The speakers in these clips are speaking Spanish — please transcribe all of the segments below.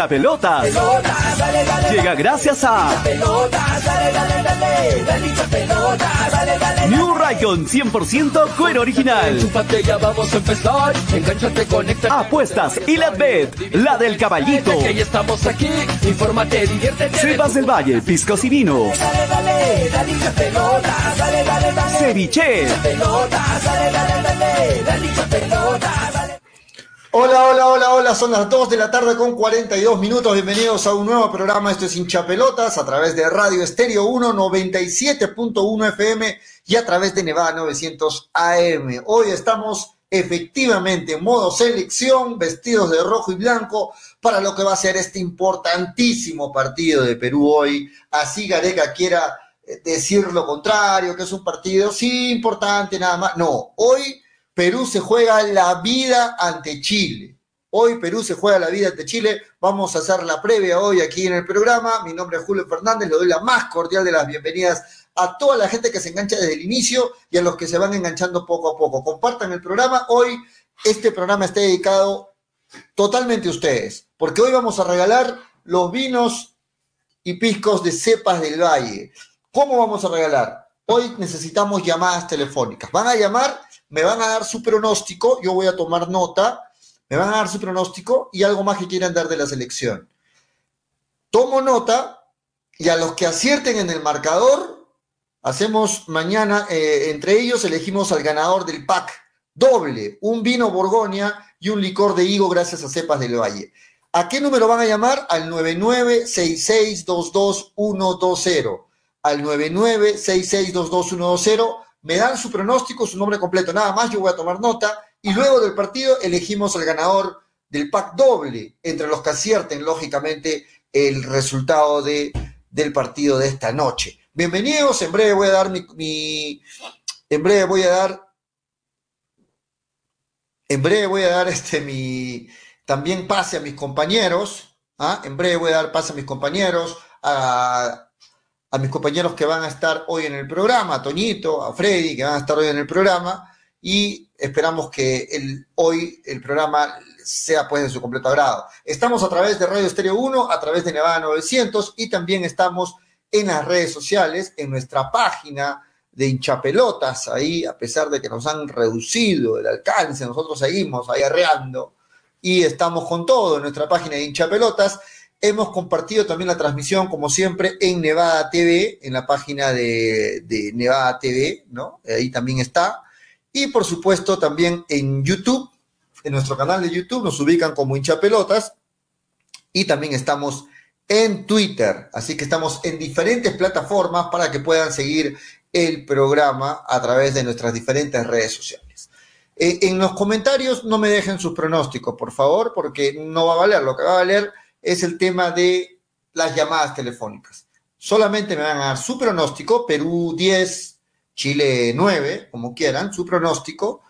hincha pelotas. Llega gracias a New Raycon 100% cuero original. Apuestas y la bet, la del caballito. Del Valle, piscos y vinos. Ceviche. Hola, hola, hola, hola, son las 2 de la tarde con 42 minutos, bienvenidos a un nuevo programa, esto es Hinchapelotas, a través de Radio Estéreo 1, 97.1 FM y a través de Nevada 900 AM. Hoy estamos efectivamente en modo selección, vestidos de rojo y blanco, para lo que va a ser este importantísimo partido de Perú hoy. Así Gareca quiera eh, decir lo contrario, que es un partido, sí, importante, nada más. No, hoy Perú se juega la vida ante Chile. Hoy Perú se juega la vida ante Chile. Vamos a hacer la previa hoy aquí en el programa. Mi nombre es Julio Fernández. Le doy la más cordial de las bienvenidas a toda la gente que se engancha desde el inicio y a los que se van enganchando poco a poco. Compartan el programa. Hoy este programa está dedicado totalmente a ustedes, porque hoy vamos a regalar los vinos y piscos de cepas del valle. ¿Cómo vamos a regalar? Hoy necesitamos llamadas telefónicas. Van a llamar me van a dar su pronóstico, yo voy a tomar nota, me van a dar su pronóstico y algo más que quieran dar de la selección. Tomo nota y a los que acierten en el marcador, hacemos mañana, eh, entre ellos elegimos al ganador del pack doble, un vino Borgoña y un licor de higo gracias a Cepas del Valle. ¿A qué número van a llamar? Al 996622120. Al 996622120 me dan su pronóstico, su nombre completo, nada más, yo voy a tomar nota y luego del partido elegimos al ganador del pack doble, entre los que acierten, lógicamente, el resultado de, del partido de esta noche. Bienvenidos, en breve voy a dar mi, en breve voy a dar, en breve voy a dar este mi, también pase a mis compañeros, ¿ah? en breve voy a dar pase a mis compañeros, a a mis compañeros que van a estar hoy en el programa, a Toñito, a Freddy, que van a estar hoy en el programa, y esperamos que el, hoy el programa sea pues de su completo agrado. Estamos a través de Radio Estéreo 1, a través de Nevada 900 y también estamos en las redes sociales, en nuestra página de hinchapelotas, ahí a pesar de que nos han reducido el alcance, nosotros seguimos ahí arreando y estamos con todo en nuestra página de hinchapelotas Hemos compartido también la transmisión, como siempre, en Nevada TV, en la página de, Nevada TV, ¿no? Ahí también está. Y por supuesto también en YouTube, en nuestro canal de YouTube, nos ubican como hinchapelotas. Y también estamos en Twitter. Así que estamos en diferentes plataformas para que puedan seguir el programa a través de nuestras diferentes redes sociales. Eh, en los comentarios no me dejen sus pronósticos, por favor, porque no va a valer. Lo que va a valer es el tema de las llamadas telefónicas. Solamente me van a dar su pronóstico, Perú 10, Chile 9, como quieran, su pronóstico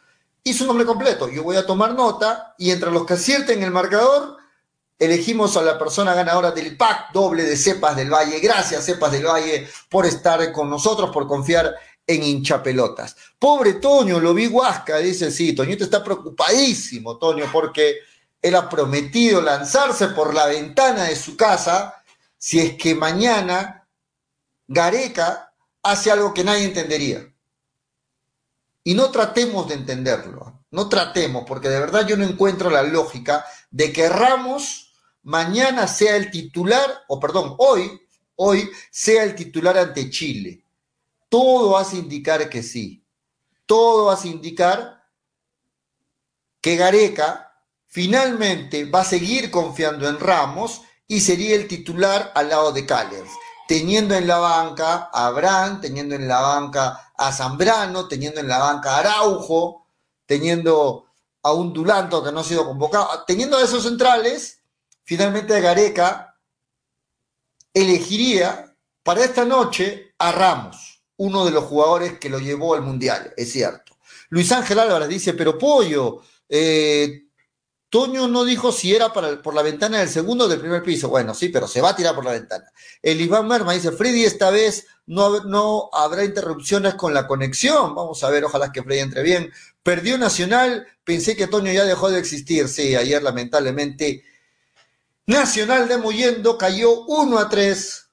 y su nombre completo. Yo voy a tomar nota y entre los que acierten el marcador, elegimos a la persona ganadora del pack doble de Cepas del Valle. Gracias, Cepas del Valle, por estar con nosotros, por confiar en hinchapelotas. Pobre Toño, lo vi Huasca, dice, sí, Toñito está preocupadísimo, Toño, porque él ha prometido lanzarse por la ventana de su casa si es que mañana Gareca hace algo que nadie entendería. Y no tratemos de entenderlo, no tratemos, porque de verdad yo no encuentro la lógica de que Ramos mañana sea el titular, o perdón, hoy, hoy sea el titular ante Chile. Todo hace indicar que sí. Todo hace indicar que Gareca Finalmente va a seguir confiando en Ramos y sería el titular al lado de Callens, teniendo en la banca a Abraham, teniendo en la banca a Zambrano, teniendo en la banca a Araujo, teniendo a un Dulanto que no ha sido convocado, teniendo a esos centrales, finalmente Gareca elegiría para esta noche a Ramos, uno de los jugadores que lo llevó al Mundial, es cierto. Luis Ángel Álvarez dice, pero Pollo, eh, Toño no dijo si era para, por la ventana del segundo o del primer piso. Bueno, sí, pero se va a tirar por la ventana. El Iván Merma dice, Freddy, esta vez no, no habrá interrupciones con la conexión. Vamos a ver, ojalá que Freddy entre bien. Perdió Nacional, pensé que Toño ya dejó de existir. Sí, ayer lamentablemente Nacional de Moyendo cayó 1 a 3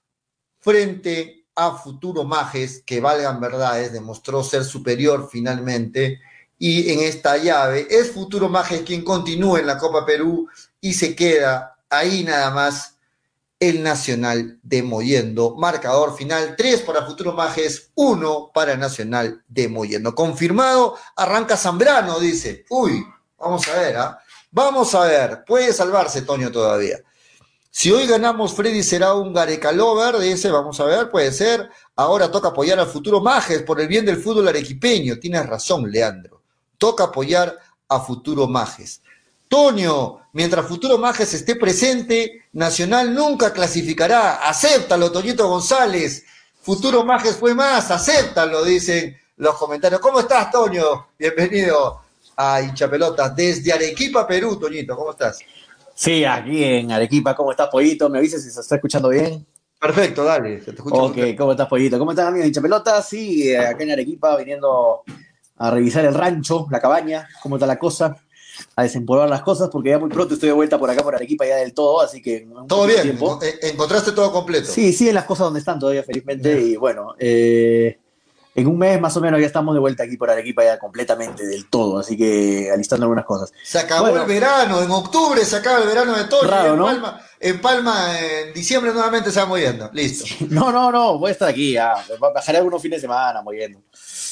frente a Futuro Majes, que valgan verdades, demostró ser superior finalmente. Y en esta llave es Futuro Majes quien continúa en la Copa Perú y se queda ahí nada más el Nacional de Moyendo. Marcador final, 3 para Futuro Majes, 1 para Nacional de Moyendo. Confirmado, arranca Zambrano, dice. Uy, vamos a ver, ¿ah? Vamos a ver, puede salvarse Toño todavía. Si hoy ganamos, Freddy será un Gareca Lover, dice, vamos a ver, puede ser. Ahora toca apoyar al futuro Majes por el bien del fútbol arequipeño. Tienes razón, Leandro. Toca apoyar a futuro Majes. Toño, mientras Futuro Majes esté presente, Nacional nunca clasificará. Acéptalo, Toñito González. Futuro Majes fue más, acéptalo, dicen los comentarios. ¿Cómo estás, Toño? Bienvenido a Hinchapelotas desde Arequipa, Perú, Toñito. ¿Cómo estás? Sí, aquí en Arequipa. ¿Cómo estás, Pollito? ¿Me avisas si se está escuchando bien? Perfecto, dale. te escucho ok, ¿cómo estás, Pollito? ¿Cómo estás, amigo de Hinchapelotas? Sí, eh, acá en Arequipa, viniendo a revisar el rancho, la cabaña, cómo está la cosa a desempolvar las cosas porque ya muy pronto estoy de vuelta por acá por Arequipa ya del todo, así que... Todo bien, eh, encontraste todo completo. Sí, siguen las cosas donde están todavía felizmente y bueno, eh, en un mes más o menos ya estamos de vuelta aquí por Arequipa ya completamente del todo, así que alistando algunas cosas. Se acabó el verano, en octubre se acaba el verano de todo. en, Palma, en Palma, en diciembre nuevamente se va moviendo, listo. No, no, no, voy a estar aquí, ya. bajaré algunos fines de semana moviendo.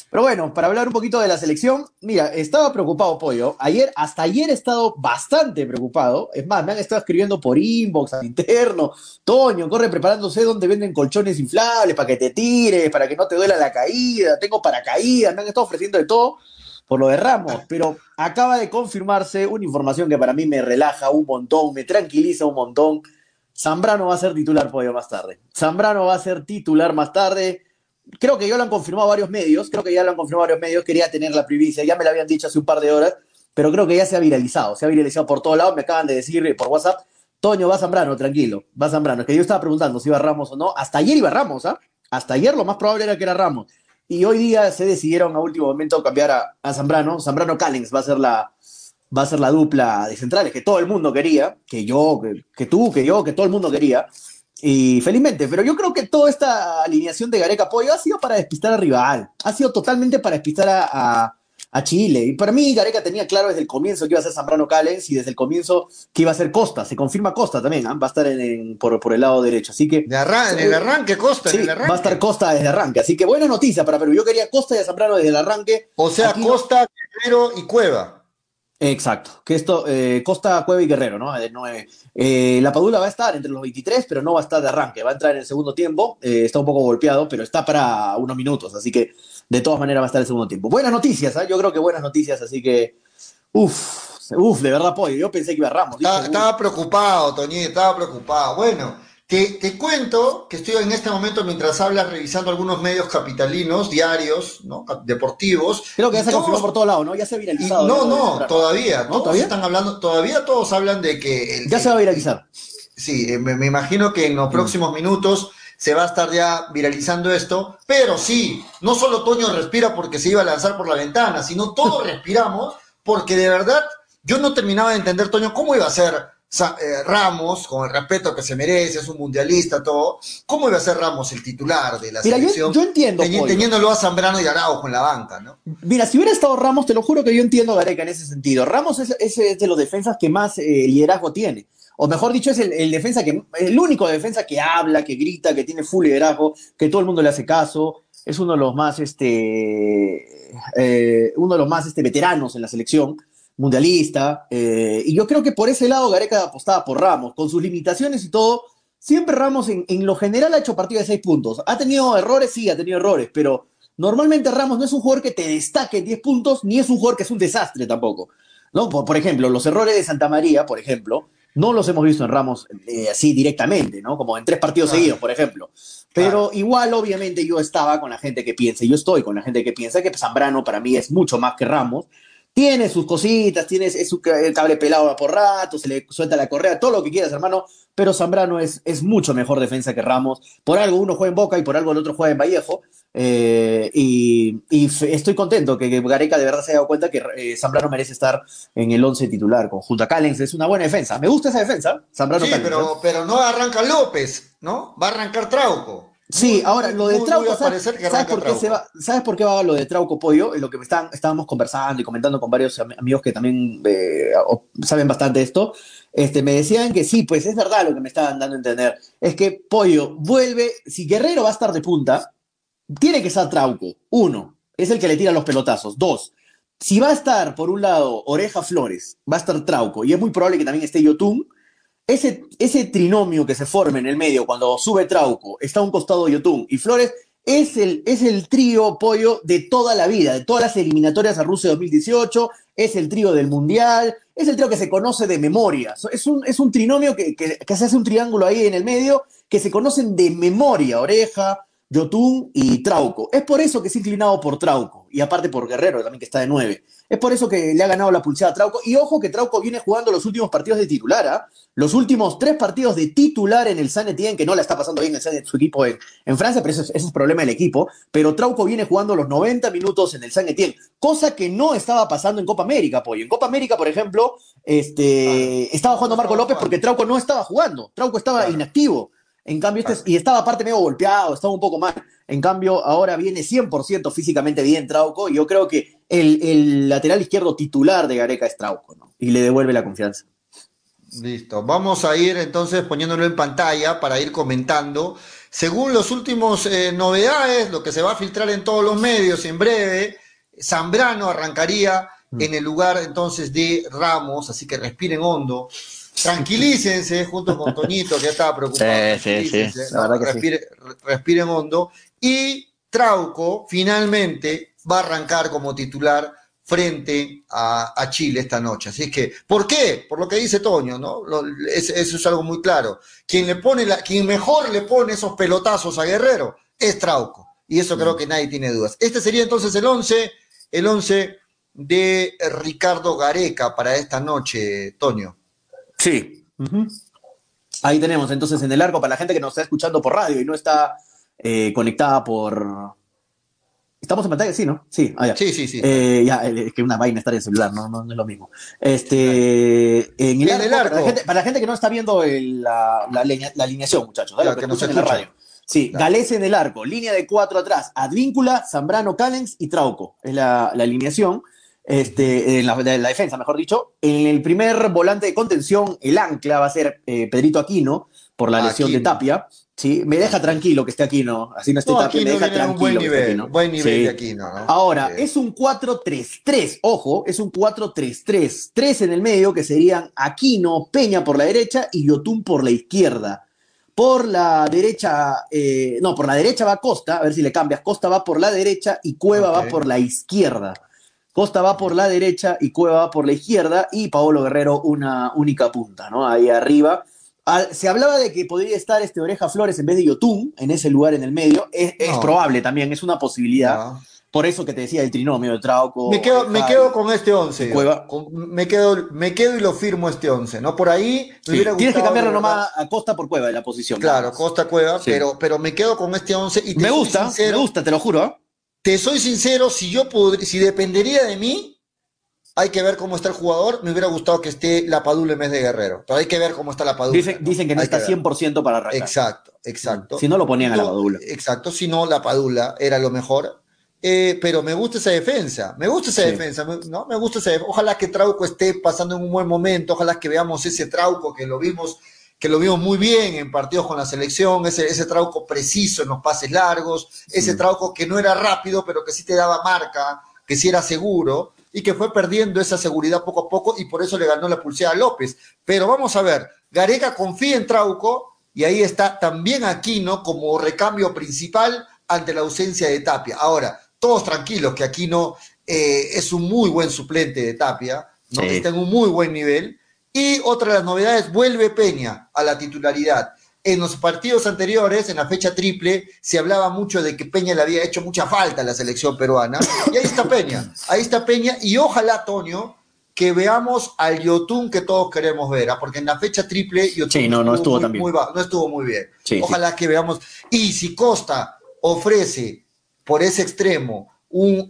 Pero bueno, para hablar un poquito de la selección, mira, estaba preocupado, Pollo. Ayer, hasta ayer he estado bastante preocupado. Es más, me han estado escribiendo por inbox, al interno. Toño, corre preparándose donde venden colchones inflables para que te tires, para que no te duela la caída. Tengo paracaídas, me han estado ofreciendo de todo por lo de Ramos. Pero acaba de confirmarse una información que para mí me relaja un montón, me tranquiliza un montón. Zambrano va a ser titular, Pollo, más tarde. Zambrano va a ser titular más tarde creo que ya lo han confirmado varios medios, creo que ya lo han confirmado varios medios, quería tener la primicia, ya me lo habían dicho hace un par de horas, pero creo que ya se ha viralizado, se ha viralizado por todos lados, me acaban de decir por WhatsApp, Toño, va Zambrano, tranquilo, va Zambrano, es que yo estaba preguntando si iba Ramos o no, hasta ayer iba Ramos, ¿ah? Hasta ayer lo más probable era que era Ramos, y hoy día se decidieron a último momento cambiar a, Zambrano, Zambrano Callens va a ser la va a ser la dupla de centrales que todo el mundo quería, que yo, que, que tú, que yo, que todo el mundo quería, y felizmente, pero yo creo que toda esta alineación de Gareca Pollo ha sido para despistar al rival, ha sido totalmente para despistar a, Chile. Y para mí, Gareca tenía claro desde el comienzo que iba a ser Zambrano Callens y desde el comienzo que iba a ser Costa. Se confirma Costa también, ¿ah? va a estar en, por, el lado derecho. Así que. De en el arranque, Costa, en el arranque. Va a estar Costa desde el arranque. Así que buena noticia para Perú. Yo quería Costa y a Zambrano desde el arranque. O sea, Costa, Guerrero y Cueva. Exacto, que esto, eh, Costa, Cueva y Guerrero, ¿no? De eh, la Padula va a estar entre los 23, pero no va a estar de arranque, va a entrar en el segundo tiempo, eh, está un poco golpeado, pero está para unos minutos, así que de todas maneras va a estar en el segundo tiempo. Buenas noticias, yo creo que buenas noticias, así que, uff, uff, de verdad, pollo, yo pensé que iba a Ramos. Estaba, preocupado, Toñi, estaba preocupado. Bueno, te, cuento que estoy en este momento, mientras hablas, revisando algunos medios capitalinos, diarios, ¿no? deportivos. Creo que ya se confirmó por todos lados, ¿no? Ya se ha viralizado. no, no, todavía. Todos están hablando, todavía todos hablan de que. ya se va a viralizar. Sí, eh, me, imagino que en los mm. próximos minutos se va a estar ya viralizando esto, pero sí, no solo Toño respira porque se iba a lanzar por la ventana, sino todos respiramos porque de verdad yo no terminaba de entender, Toño, cómo iba a ser Ramos, con el respeto que se merece, es un mundialista, todo. ¿Cómo iba a ser Ramos el titular de la selección? Yo, entiendo. teniéndolo a Zambrano y Araujo en la banca, ¿no? Mira, si hubiera estado Ramos, te lo juro que yo entiendo Gareca en ese sentido. Ramos es, de los defensas que más eh, liderazgo tiene. O mejor dicho, es el, defensa que, el único defensa que habla, que grita, que tiene full liderazgo, que todo el mundo le hace caso. Es uno de los más, este, eh, uno de los más este, veteranos en la selección mundialista. Eh, y yo creo que por ese lado Gareca apostaba por Ramos, con sus limitaciones y todo. Siempre Ramos en, lo general ha hecho partido de seis puntos. ¿Ha tenido errores? Sí, ha tenido errores, pero normalmente Ramos no es un jugador que te destaque en 10 puntos, ni es un jugador que es un desastre tampoco. ¿no? Por, ejemplo, los errores de Santa María, por ejemplo, no los hemos visto en Ramos eh, así directamente, ¿no? Como en tres partidos seguidos, por ejemplo. Pero igual, obviamente, yo estaba con la gente que piensa, yo estoy con la gente que piensa que Zambrano para mí es mucho más que Ramos, Tiene sus cositas, tiene su, el cable pelado por rato, se le suelta la correa, todo lo que quieras, hermano, pero Zambrano es, es mucho mejor defensa que Ramos. Por algo uno juega en Boca y por algo el otro juega en Vallejo. Eh, y, y estoy contento que, que, Gareca de verdad se haya dado cuenta que eh, Zambrano merece estar en el 11 titular junto a Callens. Es una buena defensa. Me gusta esa defensa. Zambrano sí, Callens, pero, ¿no? pero no arranca López, ¿no? Va a arrancar Trauco. Sí, ahora lo de Trauco, ¿sabes, por qué Trauco. se va, ¿sabes por qué va lo de Trauco Pollo? En lo que me están, estábamos conversando y comentando con varios am- amigos que también eh, saben bastante esto. Este, me decían que sí, pues es verdad lo que me estaban dando a entender. Es que Pollo vuelve, si Guerrero va a estar de punta, tiene que estar Trauco. Uno, es el que le tira los pelotazos. Dos, si va a estar por un lado Oreja Flores, va a estar Trauco, y es muy probable que también esté Yotun, ese, ese trinomio que se forma en el medio cuando sube Trauco, está a un costado Yotun y Flores, es el, es el trío pollo de toda la vida, de todas las eliminatorias a Rusia 2018, es el trío del Mundial, es el trío que se conoce de memoria. Es un, es un trinomio que, que- se hace un triángulo ahí en el medio, que se conocen de memoria, Oreja, Yotun y Trauco. Es por eso que se inclinado por Trauco, y aparte por Guerrero, también que está de nueve. Es por eso que le ha ganado la pulsada a Trauco. Y ojo que Trauco viene jugando los últimos partidos de titular, ¿ah? Los últimos tres partidos de titular en el San Etienne, que no la está pasando bien el San- su equipo en, en Francia, pero ese es, ese es problema del equipo. Pero Trauco viene jugando los 90 minutos en el San Etienne, cosa que no estaba pasando en Copa América, Pollo. En Copa América, por ejemplo, este, estaba jugando Marco López porque Trauco no estaba jugando. Trauco estaba Claro. inactivo. En cambio, este es- y estaba aparte medio golpeado, estaba un poco mal. En cambio, ahora viene 100% físicamente bien Trauco. Y yo creo que el, el lateral izquierdo titular de Gareca es Trauco, ¿no? Y le devuelve la confianza. Listo. Vamos a ir entonces poniéndolo en pantalla para ir comentando. Según los últimos eh, novedades, lo que se va a filtrar en todos los medios en breve, Zambrano arrancaría Mm. en el lugar entonces de Ramos, así que respiren hondo. Tranquilícense junto con Toñito, que ya estaba preocupado. Sí, sí, sí. Tranquilícense, La verdad que sí. respire- re- respiren hondo. Y Trauco finalmente va a arrancar como titular frente a, a Chile esta noche. Así que, ¿por qué? Por lo que dice Toño, ¿no? Lo- es- eso es algo muy claro. Quien, le pone la, quien mejor le pone esos pelotazos a Guerrero es Trauco. Y eso creo que nadie tiene dudas. Este sería entonces el 11, el 11 de Ricardo Gareca para esta noche, Toño. Sí. Ahí tenemos entonces en el arco para la gente que nos está escuchando por radio y no está eh, conectada por. ¿Estamos en pantalla? Sí, ¿no? Sí, ah, ya. Sí, sí, sí. Eh, ya, eh, es que una vaina estar en celular, no, no, no es lo mismo. Este, en el, En arco, el Para, la gente, para la gente que no está viendo el- la, la, leña- la alineación, muchachos, ¿vale? Claro, Lo que no se escuchan en la radio. Sí, Claro. Galés en el arco, línea de cuatro atrás, Advíncula, Zambrano, Callens y Trauco. Es la, la alineación. Este, en la, de la defensa, mejor dicho. En el primer volante de contención, el ancla va a ser eh, Pedrito Aquino, por la lesión de Aquino. Tapia. ¿sí? Me deja tranquilo que esté Aquino, así no esté No, Tapia, aquí me deja un tranquilo. buen nivel, Aquino. buen nivel Sí. de aquí, ¿no? Ahora, Sí. es un 4-3-3, ojo, es un 4-3-3. Tres en el medio que serían Aquino, Peña por la derecha y Yotun por la izquierda. Por la derecha, eh, no, por la derecha va Costa, a ver si le cambias. Costa va por la derecha y Cueva va por la izquierda. Costa va por la derecha y Cueva va por la izquierda y Paolo Guerrero una única punta, ¿no? Ahí arriba. Al- se hablaba de que podría estar este Oreja Flores en vez de Yotun en ese lugar en el medio. Es, probable también, es una posibilidad. No. Por eso que te decía el trinomio de Trauco. Me quedo, me Oreja quedo con este 11. yo. Cueva. Con- me, quedo, me quedo y lo firmo este 11, ¿no? Por ahí me Sí, hubiera Tienes que cambiarlo nomás a Costa por Cueva de la posición. Claro. Costa Cueva, Sí. pero, pero me quedo con este 11 y te Me gusta, sincero, me gusta, te lo juro. Te soy sincero, si yo si dependería de mí, hay que ver cómo está el jugador. Me hubiera gustado que esté la Padula en vez de Guerrero, pero hay que ver cómo está la Padula. Dicen, dicen que no Hay está ver. 100% para arrancar. Exacto, exacto. Si no lo ponían a la Padula. Exacto, si no, la Padula era lo mejor. Eh, pero me gusta esa defensa, me gusta esa Sí. defensa, ¿no? Me gusta esa def- Ojalá que Trauco esté pasando en un buen momento, ojalá que veamos ese Trauco que lo vimos, que lo vimos muy bien en partidos con la selección, ese, ese Trauco preciso en los pases largos, ese. Trauco que no era rápido, pero que sí te daba marca, que sí era seguro, y que fue perdiendo esa seguridad poco a poco, y por eso le ganó la pulsera a López. Pero vamos a ver, Gareca confía en Trauco, y ahí está también Aquino como recambio principal ante la ausencia de Tapia. Ahora, todos tranquilos que Aquino eh, es un muy buen suplente de Tapia, ¿no? Sí. está en un muy buen nivel. Y otra de las novedades, vuelve Peña a la titularidad. en los partidos anteriores, en la fecha triple, se hablaba mucho de que Peña le había hecho mucha falta a la selección peruana. Y ahí está Peña, ahí está Peña. Y ojalá, Toño, que veamos al Yotun que todos queremos ver, ¿ah? porque en la fecha triple Yotun sí, no, no estuvo, muy, no estuvo muy bien. ojalá que veamos. Y si Costa ofrece por ese extremo un,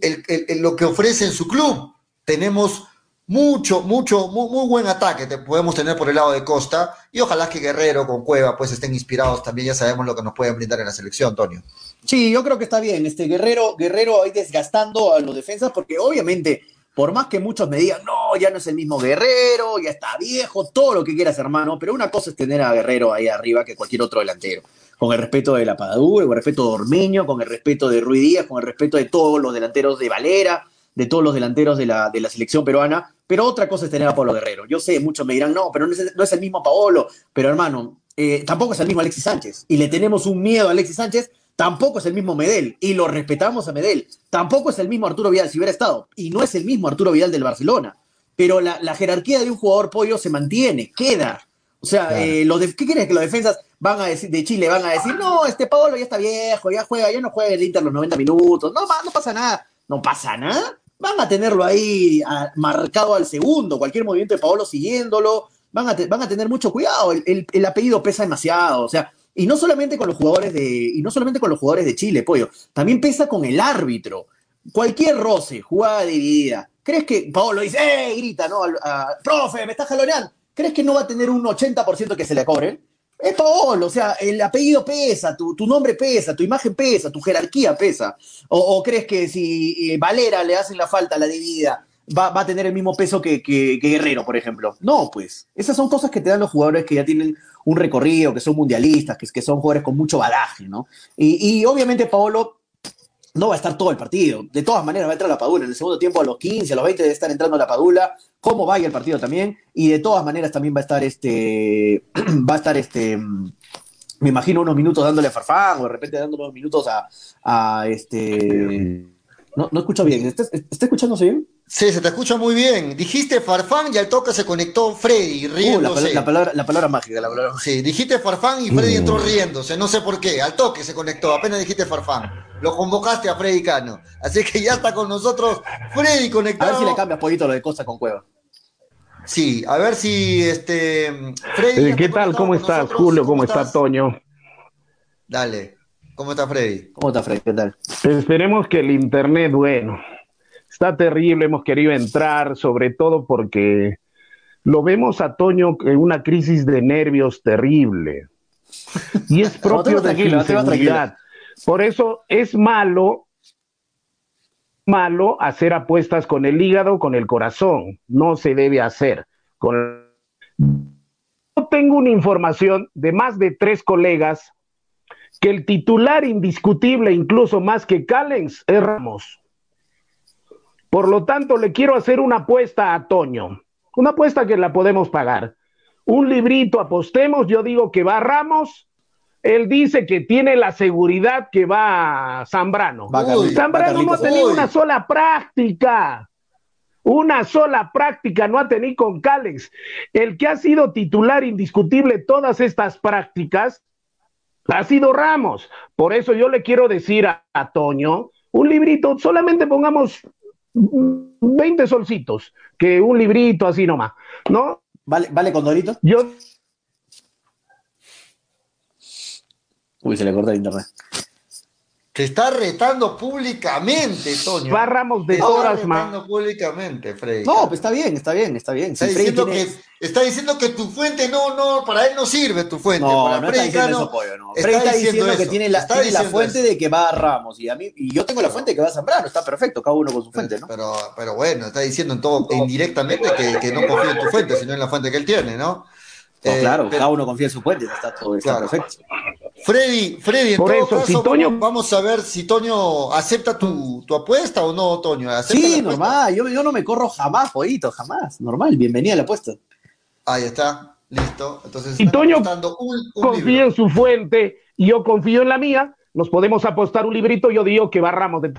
lo que ofrece en su club, tenemos mucho, mucho, muy, muy, buen ataque te podemos tener por el lado de Costa. Y ojalá que Guerrero con Cueva pues estén inspirados también, ya sabemos lo que nos pueden brindar en la selección, Antonio. Sí, yo creo que está bien, este Guerrero, Guerrero ahí desgastando a los defensas porque obviamente, por más que muchos me digan, no, ya no es el mismo Guerrero, ya está viejo, todo lo que quieras hermano, pero una cosa es tener a Guerrero ahí arriba que cualquier otro delantero. Con el respeto de la Padura, con el respeto de Ormeño, con el respeto de Ruiz Díaz, con el respeto de todos los delanteros de Valera, de todos los delanteros de la, de la selección peruana, pero otra cosa es tener a Pablo Guerrero. Yo sé, muchos me dirán, no, pero no es, el mismo Paolo, pero hermano, eh, tampoco es el mismo Alexis Sánchez. Y le tenemos un miedo a Alexis Sánchez, tampoco es el mismo Medel. Y lo respetamos a Medel. Tampoco es el mismo Arturo Vidal si hubiera estado. Y no es el mismo Arturo Vidal del Barcelona. Pero la, jerarquía de un jugador pollo se mantiene, queda. O sea, eh, ¿qué crees que los defensas van a decir de Chile van a decir, no, este Paolo ya está viejo, ya juega, ya no juega el Inter los 90 minutos, no, no pasa nada, no pasa nada van a tenerlo ahí marcado al segundo, cualquier movimiento de Paolo siguiéndolo, van a, van a tener mucho cuidado, el, apellido pesa demasiado, o sea, y no solamente con los jugadores de, y no solamente con los jugadores de Chile, pollo, también pesa con el árbitro. Cualquier roce, jugada dividida. ¿Crees que Paolo dice, ¡eh! grita, ¿no? profe, me está jaloneando. ¿Crees que no va a tener un 80% que se le cobre? Es Paolo, o sea, el apellido pesa, tu, nombre pesa, tu imagen pesa, tu jerarquía pesa. O, crees que si eh, Valera le hacen la falta a la dividida, va, a tener el mismo peso que, Guerrero, por ejemplo? No, pues. Esas son cosas que te dan los jugadores que ya tienen un recorrido, que son mundialistas, que, que son jugadores con mucho badaje, ¿no? Y, y obviamente Paolo no va a estar todo el partido. De todas maneras va a entrar la Padula. En el segundo tiempo a los 15, a los 20 debe estar entrando la Padula. Cómo vaya el partido también. Y de todas maneras también va a estar este. va a estar este. Me imagino unos minutos dándole a Farfán o de repente dándole unos minutos a, a este. No, no escucho bien. ¿Está, está escuchándose bien? Sí, se te escucha muy bien. Dijiste Farfán y al toque se conectó Freddy riéndose. Uh, la, palabra, la palabra mágica, la palabra Sí, dijiste Farfán y Freddy entró riéndose, no sé por qué. Al toque se conectó, apenas dijiste Farfán. Lo convocaste a Freddy Cano. Así que ya está con nosotros Freddy conectado. A ver si le cambias poquito lo de Costa con Cueva. Sí, a ver si este Freddy. Eh, ¿Qué tal? ¿Cómo estás, Julio? ¿Cómo, está Toño? Dale. ¿Cómo está Freddy? ¿Cómo está Freddy? ¿Qué tal? Esperemos que el internet, bueno, Está terrible, hemos querido entrar, sobre todo porque lo vemos a Toño en una crisis de nervios terrible. Y es propio de su inseguridad. Por eso es malo, malo hacer apuestas con el hígado, con el corazón. No se debe hacer. Con... Yo tengo una información de más de tres colegas que el titular indiscutible, incluso más que Callens, es Ramos. Por lo tanto, le quiero hacer una apuesta a Toño, una apuesta que la podemos pagar. Un librito, apostemos, yo digo que va Ramos, él dice que tiene la seguridad que va Zambrano. Zambrano no ha tenido una sola práctica. Una sola práctica no ha tenido con Cálex. El que ha sido titular indiscutible todas estas prácticas ha sido Ramos. Por eso yo le quiero decir a, a Toño, un librito, solamente pongamos 20 solcitos, que un librito así nomás, ¿no? ¿Vale, vale con? Yo. Uy, se le corta el internet. Te está retando públicamente, Toño. Barramos de horas más. retando públicamente, Freddy. No, pues está bien, está bien, está bien. Está, diciendo que, está diciendo que tu fuente no, no, para él no sirve tu fuente. No, para no está diciendo eso, pollo, no. Está, está diciendo, que tiene la, tiene la fuente de que va a Ramos. Y, a mí, y yo tengo la fuente de que va a Zambrano. Está perfecto, cada uno con su fuente, ¿no? Pero, pero bueno, está diciendo en todo, indirectamente que, que no confía en tu fuente, sino en la fuente que él tiene, ¿no? Eh, claro, cada uno confía en su fuente, está todo está perfecto. Freddy, Freddy, en todo caso, vamos, a ver si Toño acepta tu, apuesta o no, Toño. Sí, normal, yo, yo, no me corro jamás, poquito, jamás. Normal, bienvenida a la apuesta. Ahí está, listo. Entonces, y Toño confía en su fuente y yo confío en la mía. nos podemos apostar un librito, yo digo que va Ramos de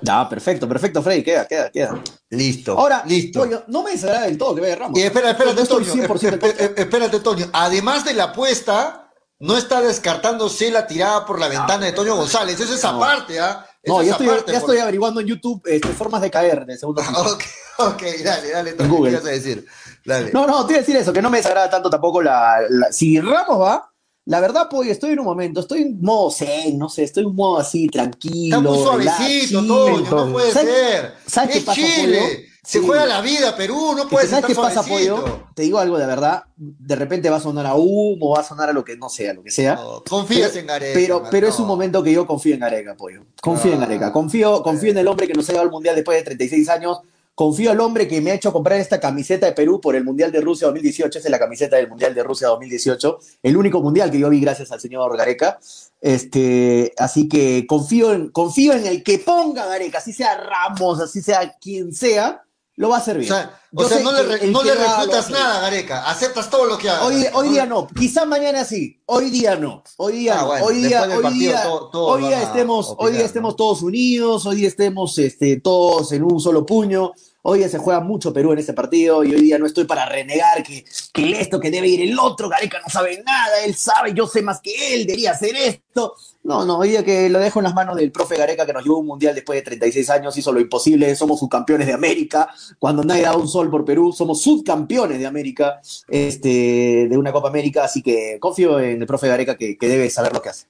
Ya, perfecto, perfecto, Freddy, queda, queda, queda. Listo. Ahora, listo. Toño, no me desagrada del todo que vaya Ramos. Y espera, espérate, Toño. 100% en esp- contra. esp- Espérate, Toño. Además de la apuesta, no está descartándose la tirada por la ventana de Toño González. Eso es aparte, ¿ah? No, ya estoy, por- averiguando en YouTube este, formas de caer el segundo piso. Ok, ok, dale, dale. Google. ¿Qué ibas a decir? Dale. No, no, te iba a decir eso, que no me desagrada tanto tampoco la, la- Si Ramos va, la verdad, estoy en un momento, estoy en modo zen, no sé, estoy en un modo así, tranquilo. Está muy relax, suavecito. Toño, no puede ¿Sabes- ser. ¿sabes qué pasa, Chile. Pollo? Se Sí. juega la vida, Perú, no Es que puede ¿Sabes qué pasa. Pollo? Te digo algo de verdad, de repente va a sonar a humo, va a sonar a lo que no sea, lo que sea. No, confías Pero- en Gareca. Pero, pero no. es un momento que yo confío en Gareca, pollo. Confío en. Gareca. Confío, confío en el hombre que nos ha llevado al Mundial después de 36 años. Confío al hombre que me ha hecho comprar esta camiseta de Perú por el Mundial de Rusia 2018. Esa es la camiseta del Mundial de Rusia 2018. El único mundial que yo vi gracias al señor Gareca. Este, así que confío en, confío en el que ponga Gareca, así sea Ramos, así sea quien sea, lo va a hacer O bien. sea, o sea, sé no le, no le refutas nada, Gareca. Aceptas todo lo que haga. Hoy, hoy día no, quizá mañana sí, hoy día no, hoy día Ah, bueno, hoy día, hoy partido día, todo- hoy día estemos, hoy día estemos ¿no? todos unidos, hoy día estemos este, todos en un solo puño, hoy día se juega mucho Perú en este partido y hoy día no estoy para renegar que, que esto, que debe ir el otro, Gareca no sabe nada, él sabe, yo sé más que él, debería hacer esto. No, no, hoy día que lo dejo en las manos del profe Gareca que nos llevó a un mundial después de 36 años, hizo lo imposible, somos subcampeones de América, cuando nadie daba un sol por Perú, somos subcampeones de América, este, de una Copa América, así que confío en el profe Gareca que, que debe saber lo que hace.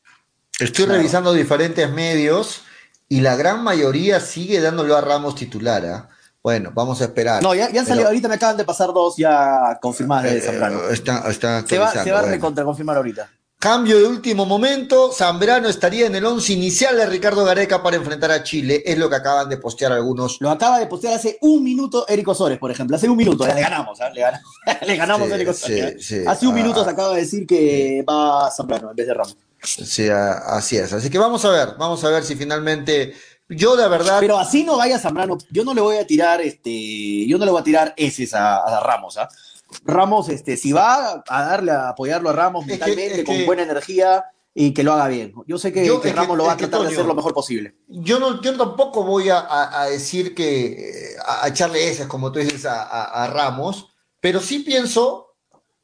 Estoy Claro. revisando diferentes medios y la gran mayoría sigue dándolo a Ramos titular. ¿ah? Bueno, vamos a esperar. No, ya, ya han Pero- salido, ahorita me acaban de pasar dos ya confirmadas de Eh, Zambrano. está, está Se va, se va a bueno. recontra confirmar ahorita. Cambio de último momento, Zambrano estaría en el once inicial de Ricardo Gareca para enfrentar a Chile, es lo que acaban de postear algunos. Lo acaba de postear hace un minuto Eric Osores, por ejemplo. Hace un minuto, le ganamos, ¿ah? le ganamos, le ganamos Sí, a Eric Osores. sí, sí. hace un Ah. minuto se acaba de decir que va Zambrano en vez de Ramos. Sí, a- así es. Así que vamos a ver, vamos a ver si finalmente. Yo, de verdad. Pero así no vaya Zambrano. Yo no le voy a tirar, este, yo no le voy a tirar eses a, a Ramos, ¿ah? Ramos, este, si va a darle a apoyarlo a Ramos Es mentalmente, con que- buena energía y que lo haga bien. Yo sé que, Yo- que Ramos lo va a tratar de hacer lo mejor posible. Yo no, yo tampoco voy a, a- a decir que eh, a, echarle esas, como tú dices, a, Ramos, pero sí pienso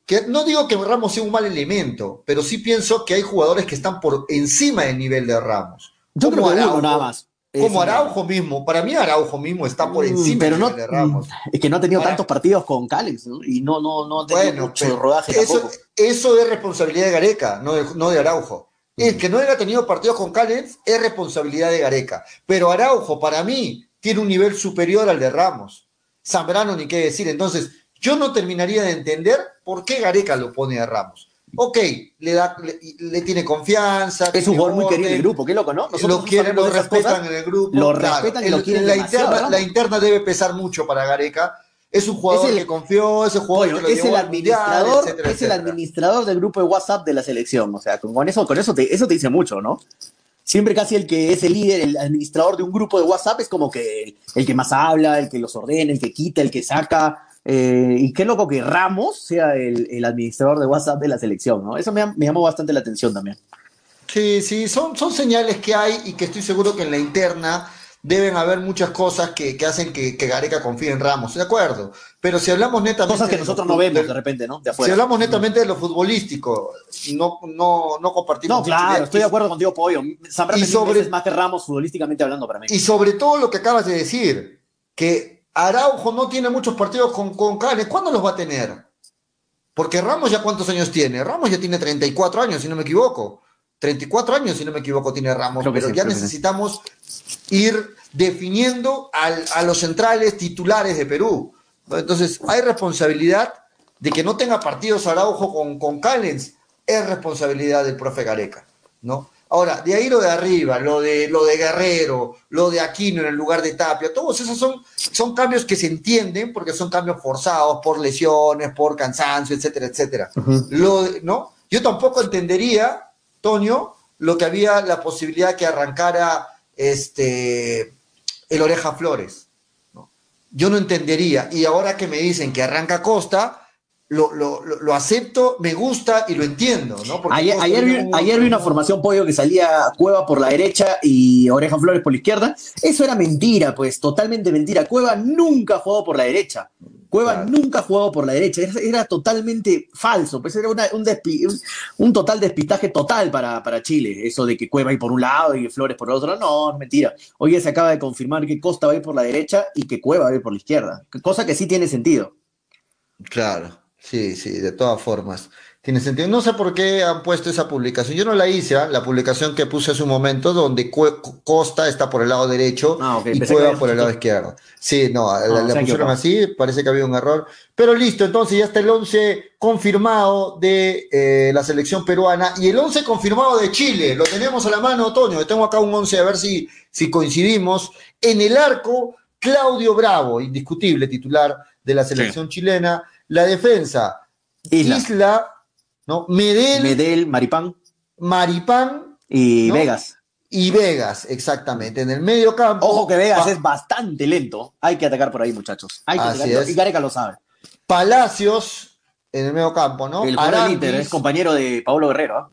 que no digo que Ramos sea un mal elemento, pero sí pienso que hay jugadores que están por encima del nivel de Ramos. Yo creo que uno nada más. Como Araujo mismo, para mí Araujo mismo está por Mm, encima pero no, de Ramos. Es que no ha tenido Ahora- tantos partidos con ¿no? Y no, no, no ha tenido Bueno, mucho rodaje eso, tampoco. eso es responsabilidad de Gareca, no de, no de Araujo. El que no haya tenido partidos con Callens es responsabilidad de Gareca. Pero Araujo, para mí, tiene un nivel superior al de Ramos. Zambrano, ni qué decir. Entonces, yo no terminaría de entender por qué Gareca lo pone a Ramos. Ok, le, da, le, le tiene confianza. Es un jugador muy querido en el grupo, qué loco, ¿no? Nosotros lo quieren, lo respetan cosas. en el grupo. lo claro. respetan y lo quieren la, interna, la interna debe pesar mucho para Gareca. Es un jugador Es el- que confió, jugador Bueno, que lo es el Mundial, administrador, etcétera, es el administrador del grupo de WhatsApp de la selección. O sea, con, con eso, con eso te, eso te dice mucho, ¿no? Siempre casi el que es el líder, el administrador de un grupo de WhatsApp es como que el, el que más habla, el que los ordena, el que quita, el que saca. Eh, y qué loco que Ramos sea el, el administrador de WhatsApp de la selección, ¿no? Eso me, me llamó bastante la atención también. Sí, sí, son, son señales que hay y que estoy seguro que en la interna deben haber muchas cosas que, que hacen que, que Gareca confíe en Ramos, de acuerdo. Pero si hablamos netamente. Cosas que nosotros no vemos de- de repente, ¿no? De Si hablamos netamente de lo futbolístico, no, no, no compartimos. No, claro, estoy de acuerdo contigo, Pollo. Y es sobre- más que Ramos futbolísticamente hablando para mí. Y sobre todo lo que acabas de decir, que Araujo no tiene muchos partidos con, con. ¿Cuándo los va a tener? Porque Ramos ya cuántos años tiene? Ramos ya tiene 34 años, si no me equivoco. 34 años, si no me equivoco, tiene Ramos. Creo Pero sí, ya sí. necesitamos ir definiendo al- a los centrales titulares de Perú. ¿no? Entonces, hay responsabilidad de que no tenga partidos Araujo con, con Callens. Es responsabilidad del profe Gareca. ¿no? Ahora, de ahí lo de arriba, lo de, lo de Guerrero, lo de Aquino en el lugar de Tapia, todos esos son, son cambios que se entienden porque son cambios forzados por lesiones, por cansancio, etcétera, etcétera. Lo ¿no? Yo tampoco entendería, Toño, lo que había la posibilidad que arrancara este, el Oreja Flores. ¿no? Yo no entendería. Y ahora que me dicen que arranca Costa, lo, lo, lo, acepto, me gusta y lo entiendo, ¿no? ayer, ayer, vi, ayer, vi, una formación pollo que salía Cueva por la derecha y Oreja Flores por la izquierda. Eso era mentira, pues, totalmente mentira. Cueva nunca ha jugado por la derecha. Cueva nunca ha jugado por la derecha. Era, totalmente falso. Pues era un, un, total despistaje total para, para Chile. Eso de que Cueva ir por un lado y Flores por el otro. No, es mentira. Hoy se acaba de confirmar que Costa va a ir por la derecha y que Cueva va a ir por la izquierda. Cosa que sí tiene sentido. Claro. Sí, sí, de todas formas. Tiene sentido. No sé por qué han puesto esa publicación. Yo no la hice, ¿ah? la publicación que puse hace un momento, donde Costa está por el lado derecho ah, y Cueva por el lado izquierdo. Sí, no, la, ah, pusieron así, parece que había un error. Pero listo, entonces ya está el 11 confirmado de eh, la selección peruana y el 11 confirmado de Chile. Lo tenemos a la mano, Otoño. Tengo acá un 11 a ver si, si coincidimos. En el arco, Claudio Bravo, indiscutible titular de la selección chilena. La defensa, Isla, ¿no? Medel. Medel, Maripán. Maripán. Y Vegas. Y Vegas, exactamente. En el medio campo. Ojo que Vegas es bastante lento. Hay que atacar por ahí, muchachos. Hay que atacar. Y Gareca lo sabe. Palacios en el medio campo, ¿no? El Inter, es compañero de Pablo Guerrero. ¿ah?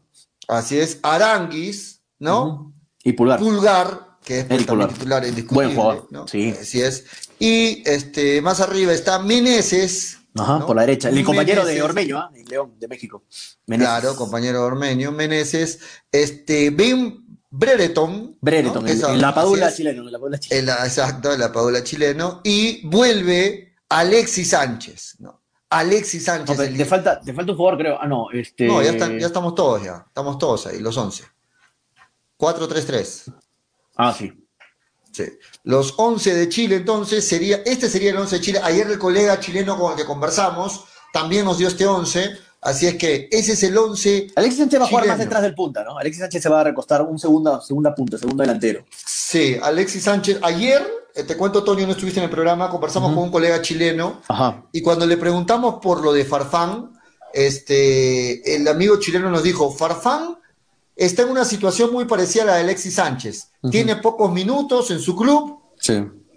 Así es. Aranguis, ¿no? Y Pulgar. Pulgar, que es el titular indiscutible. Buen jugador. ¿no? Sí. Así es. Y este, más arriba está Meneses, Ajá, por la derecha. El compañero de Ormeño, ¿ah? León, de México. Claro, compañero de Ormeño, Meneses. Este, Ben Brereton. Brereton, en, la Padula chileno. la Padula chileno. exacto, en la Padula chileno. Y vuelve Alexis Sánchez, ¿no? Alexis Sánchez. te, falta, te falta un jugador, creo. Ah, no, este. No, ya, ya estamos todos ya. Estamos todos ahí, los 11. 4-3-3. Ah, sí. Sí. Los 11 de Chile, entonces, sería, este sería el 11 de Chile. Ayer el colega chileno con el que conversamos también nos dio este 11. Así es que ese es el 11. Alexis Sánchez va a jugar más detrás del punta, ¿no? Alexis Sánchez se va a recostar un segundo, segunda punta, segundo delantero. Sí, Alexis Sánchez. Ayer, eh, te cuento, Toño, no estuviste en el programa, conversamos con un colega chileno. Ajá. Y cuando le preguntamos por lo de Farfán, este, el amigo chileno nos dijo: Farfán está en una situación muy parecida a la de Alexis Sánchez. Tiene pocos minutos en su club,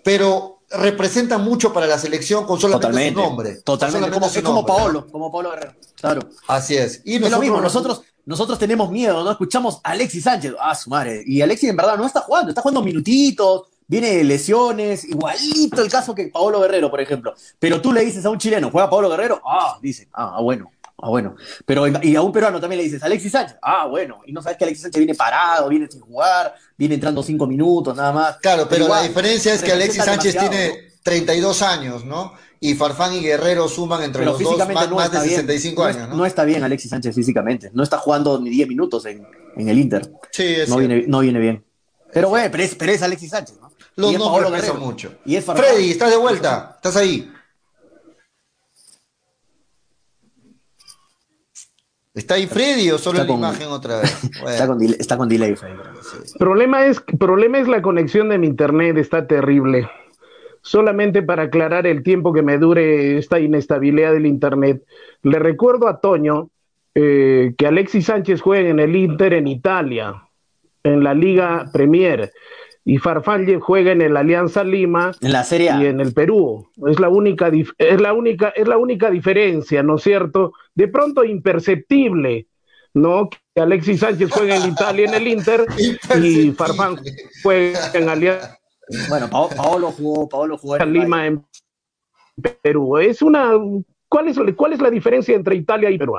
pero representa mucho para la selección con solamente su nombre. Totalmente, como, es como Paolo, como Paolo Guerrero. Claro. Así es. Y nosotros, lo mismo, nosotros, nosotros tenemos miedo, ¿no? Escuchamos a Alexis Sánchez, ah, su madre. Y Alexis en verdad no está jugando, está jugando minutitos, viene de lesiones, igualito el caso que Paolo Guerrero, por ejemplo. Pero tú le dices a un chileno, ¿juega Paolo Guerrero? Ah, dice, ah, bueno. Ah, bueno. Pero, y a un peruano también le dices, Alexis Sánchez. Ah, bueno. Y no sabes que Alexis Sánchez viene parado, viene sin jugar, viene entrando cinco minutos, nada más. Claro, pero, la diferencia es que Alexis Sánchez tiene 32 años, ¿no? Y Farfán y Guerrero suman entre los dos más, de 65 años, ¿no? No está bien Alexis Sánchez físicamente. No está jugando ni 10 minutos en, en el Inter. Sí, es no, viene, no viene bien. Pero, bueno, pero es, Alexis Sánchez, ¿no? Los nombres pesan mucho. Y es Freddy, estás de vuelta. Estás ahí. ¿Está ahí Freddy o solo la imagen otra vez? Está, con delay, está con delay Freddy. Problema, es, problema es la conexión de mi internet, está terrible. Solamente para aclarar el tiempo que me dure esta inestabilidad del internet, le recuerdo a Toño eh, que Alexis Sánchez juega en el Inter en Italia, en la Liga Premier y Farfán juega en el Alianza Lima en la Serie y en el Perú. Es la única es la única es la única diferencia, ¿no es cierto? De pronto imperceptible, ¿no? Que Alexis Sánchez juega en Italia en el Inter y Farfán juega en Alianza. Bueno, Paolo jugó, Paolo jugó en Lima en Perú. Es una ¿cuál es cuál es la diferencia entre Italia y Perú?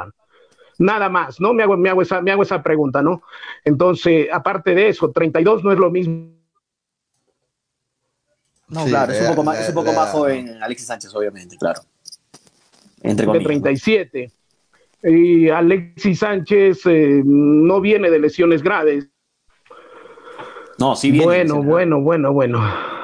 Nada más, ¿no? Me hago, me hago, esa, me hago esa pregunta, ¿no? Entonces, aparte de eso, 32 no es lo mismo no, claro, es un poco, más, es un poco más joven Alexis Sánchez, obviamente, claro. Entre de 37. Y Alexis Sánchez eh, no viene de lesiones graves. No, sí viene. Bueno, bueno, bueno, bueno.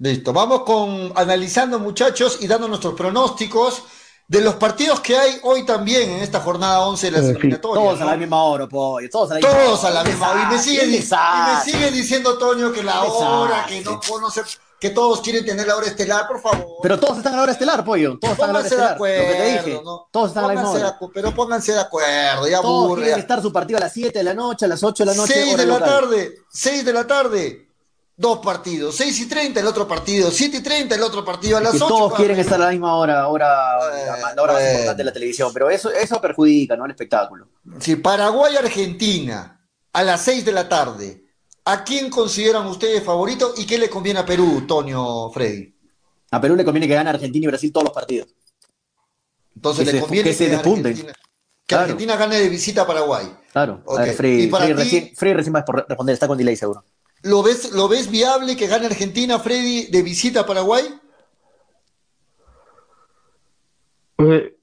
Listo, vamos con analizando muchachos y dando nuestros pronósticos de los partidos que hay hoy también en esta jornada 11 de las eliminatorias. Todos a la misma hora, pollo. Todos a la misma todos hora. A la misma hora. Y me, sigue, y me sigue diciendo Toño que la hora, que no, no sé, que todos quieren tener la hora estelar, por favor. Pero todos están a la hora estelar, pollo. Todos están a la hora estelar. De acuerdo, lo que te dije. Todos están a la misma hora. pero pónganse de acuerdo, ya Todos quieren estar su partido a las 7 de la noche, a las 8 de la noche. 6 de la tarde, 6 de la tarde. Dos partidos, 6 y 30 el otro partido, 7 y 30 el otro partido a las que 8. todos quieren estar a la misma hora, hora, Eh, la, hora más bueno. importante de la televisión, pero eso, eso perjudica, ¿no? El espectáculo. Si Paraguay-Argentina a las 6 de la tarde, ¿a quién consideran ustedes favorito y qué le conviene a Perú, Tonio Freddy? A Perú le conviene que gane Argentina y Brasil todos los partidos. Entonces Que le conviene que se. Argentina, que Claro. Argentina gane de visita a Paraguay. Claro. Ok. A ver, ¿Y para ti? recién, recién va a responder, está con delay seguro. ¿Lo ves, ¿Lo ves viable que gane Argentina, Freddy, de visita a Paraguay? Eh,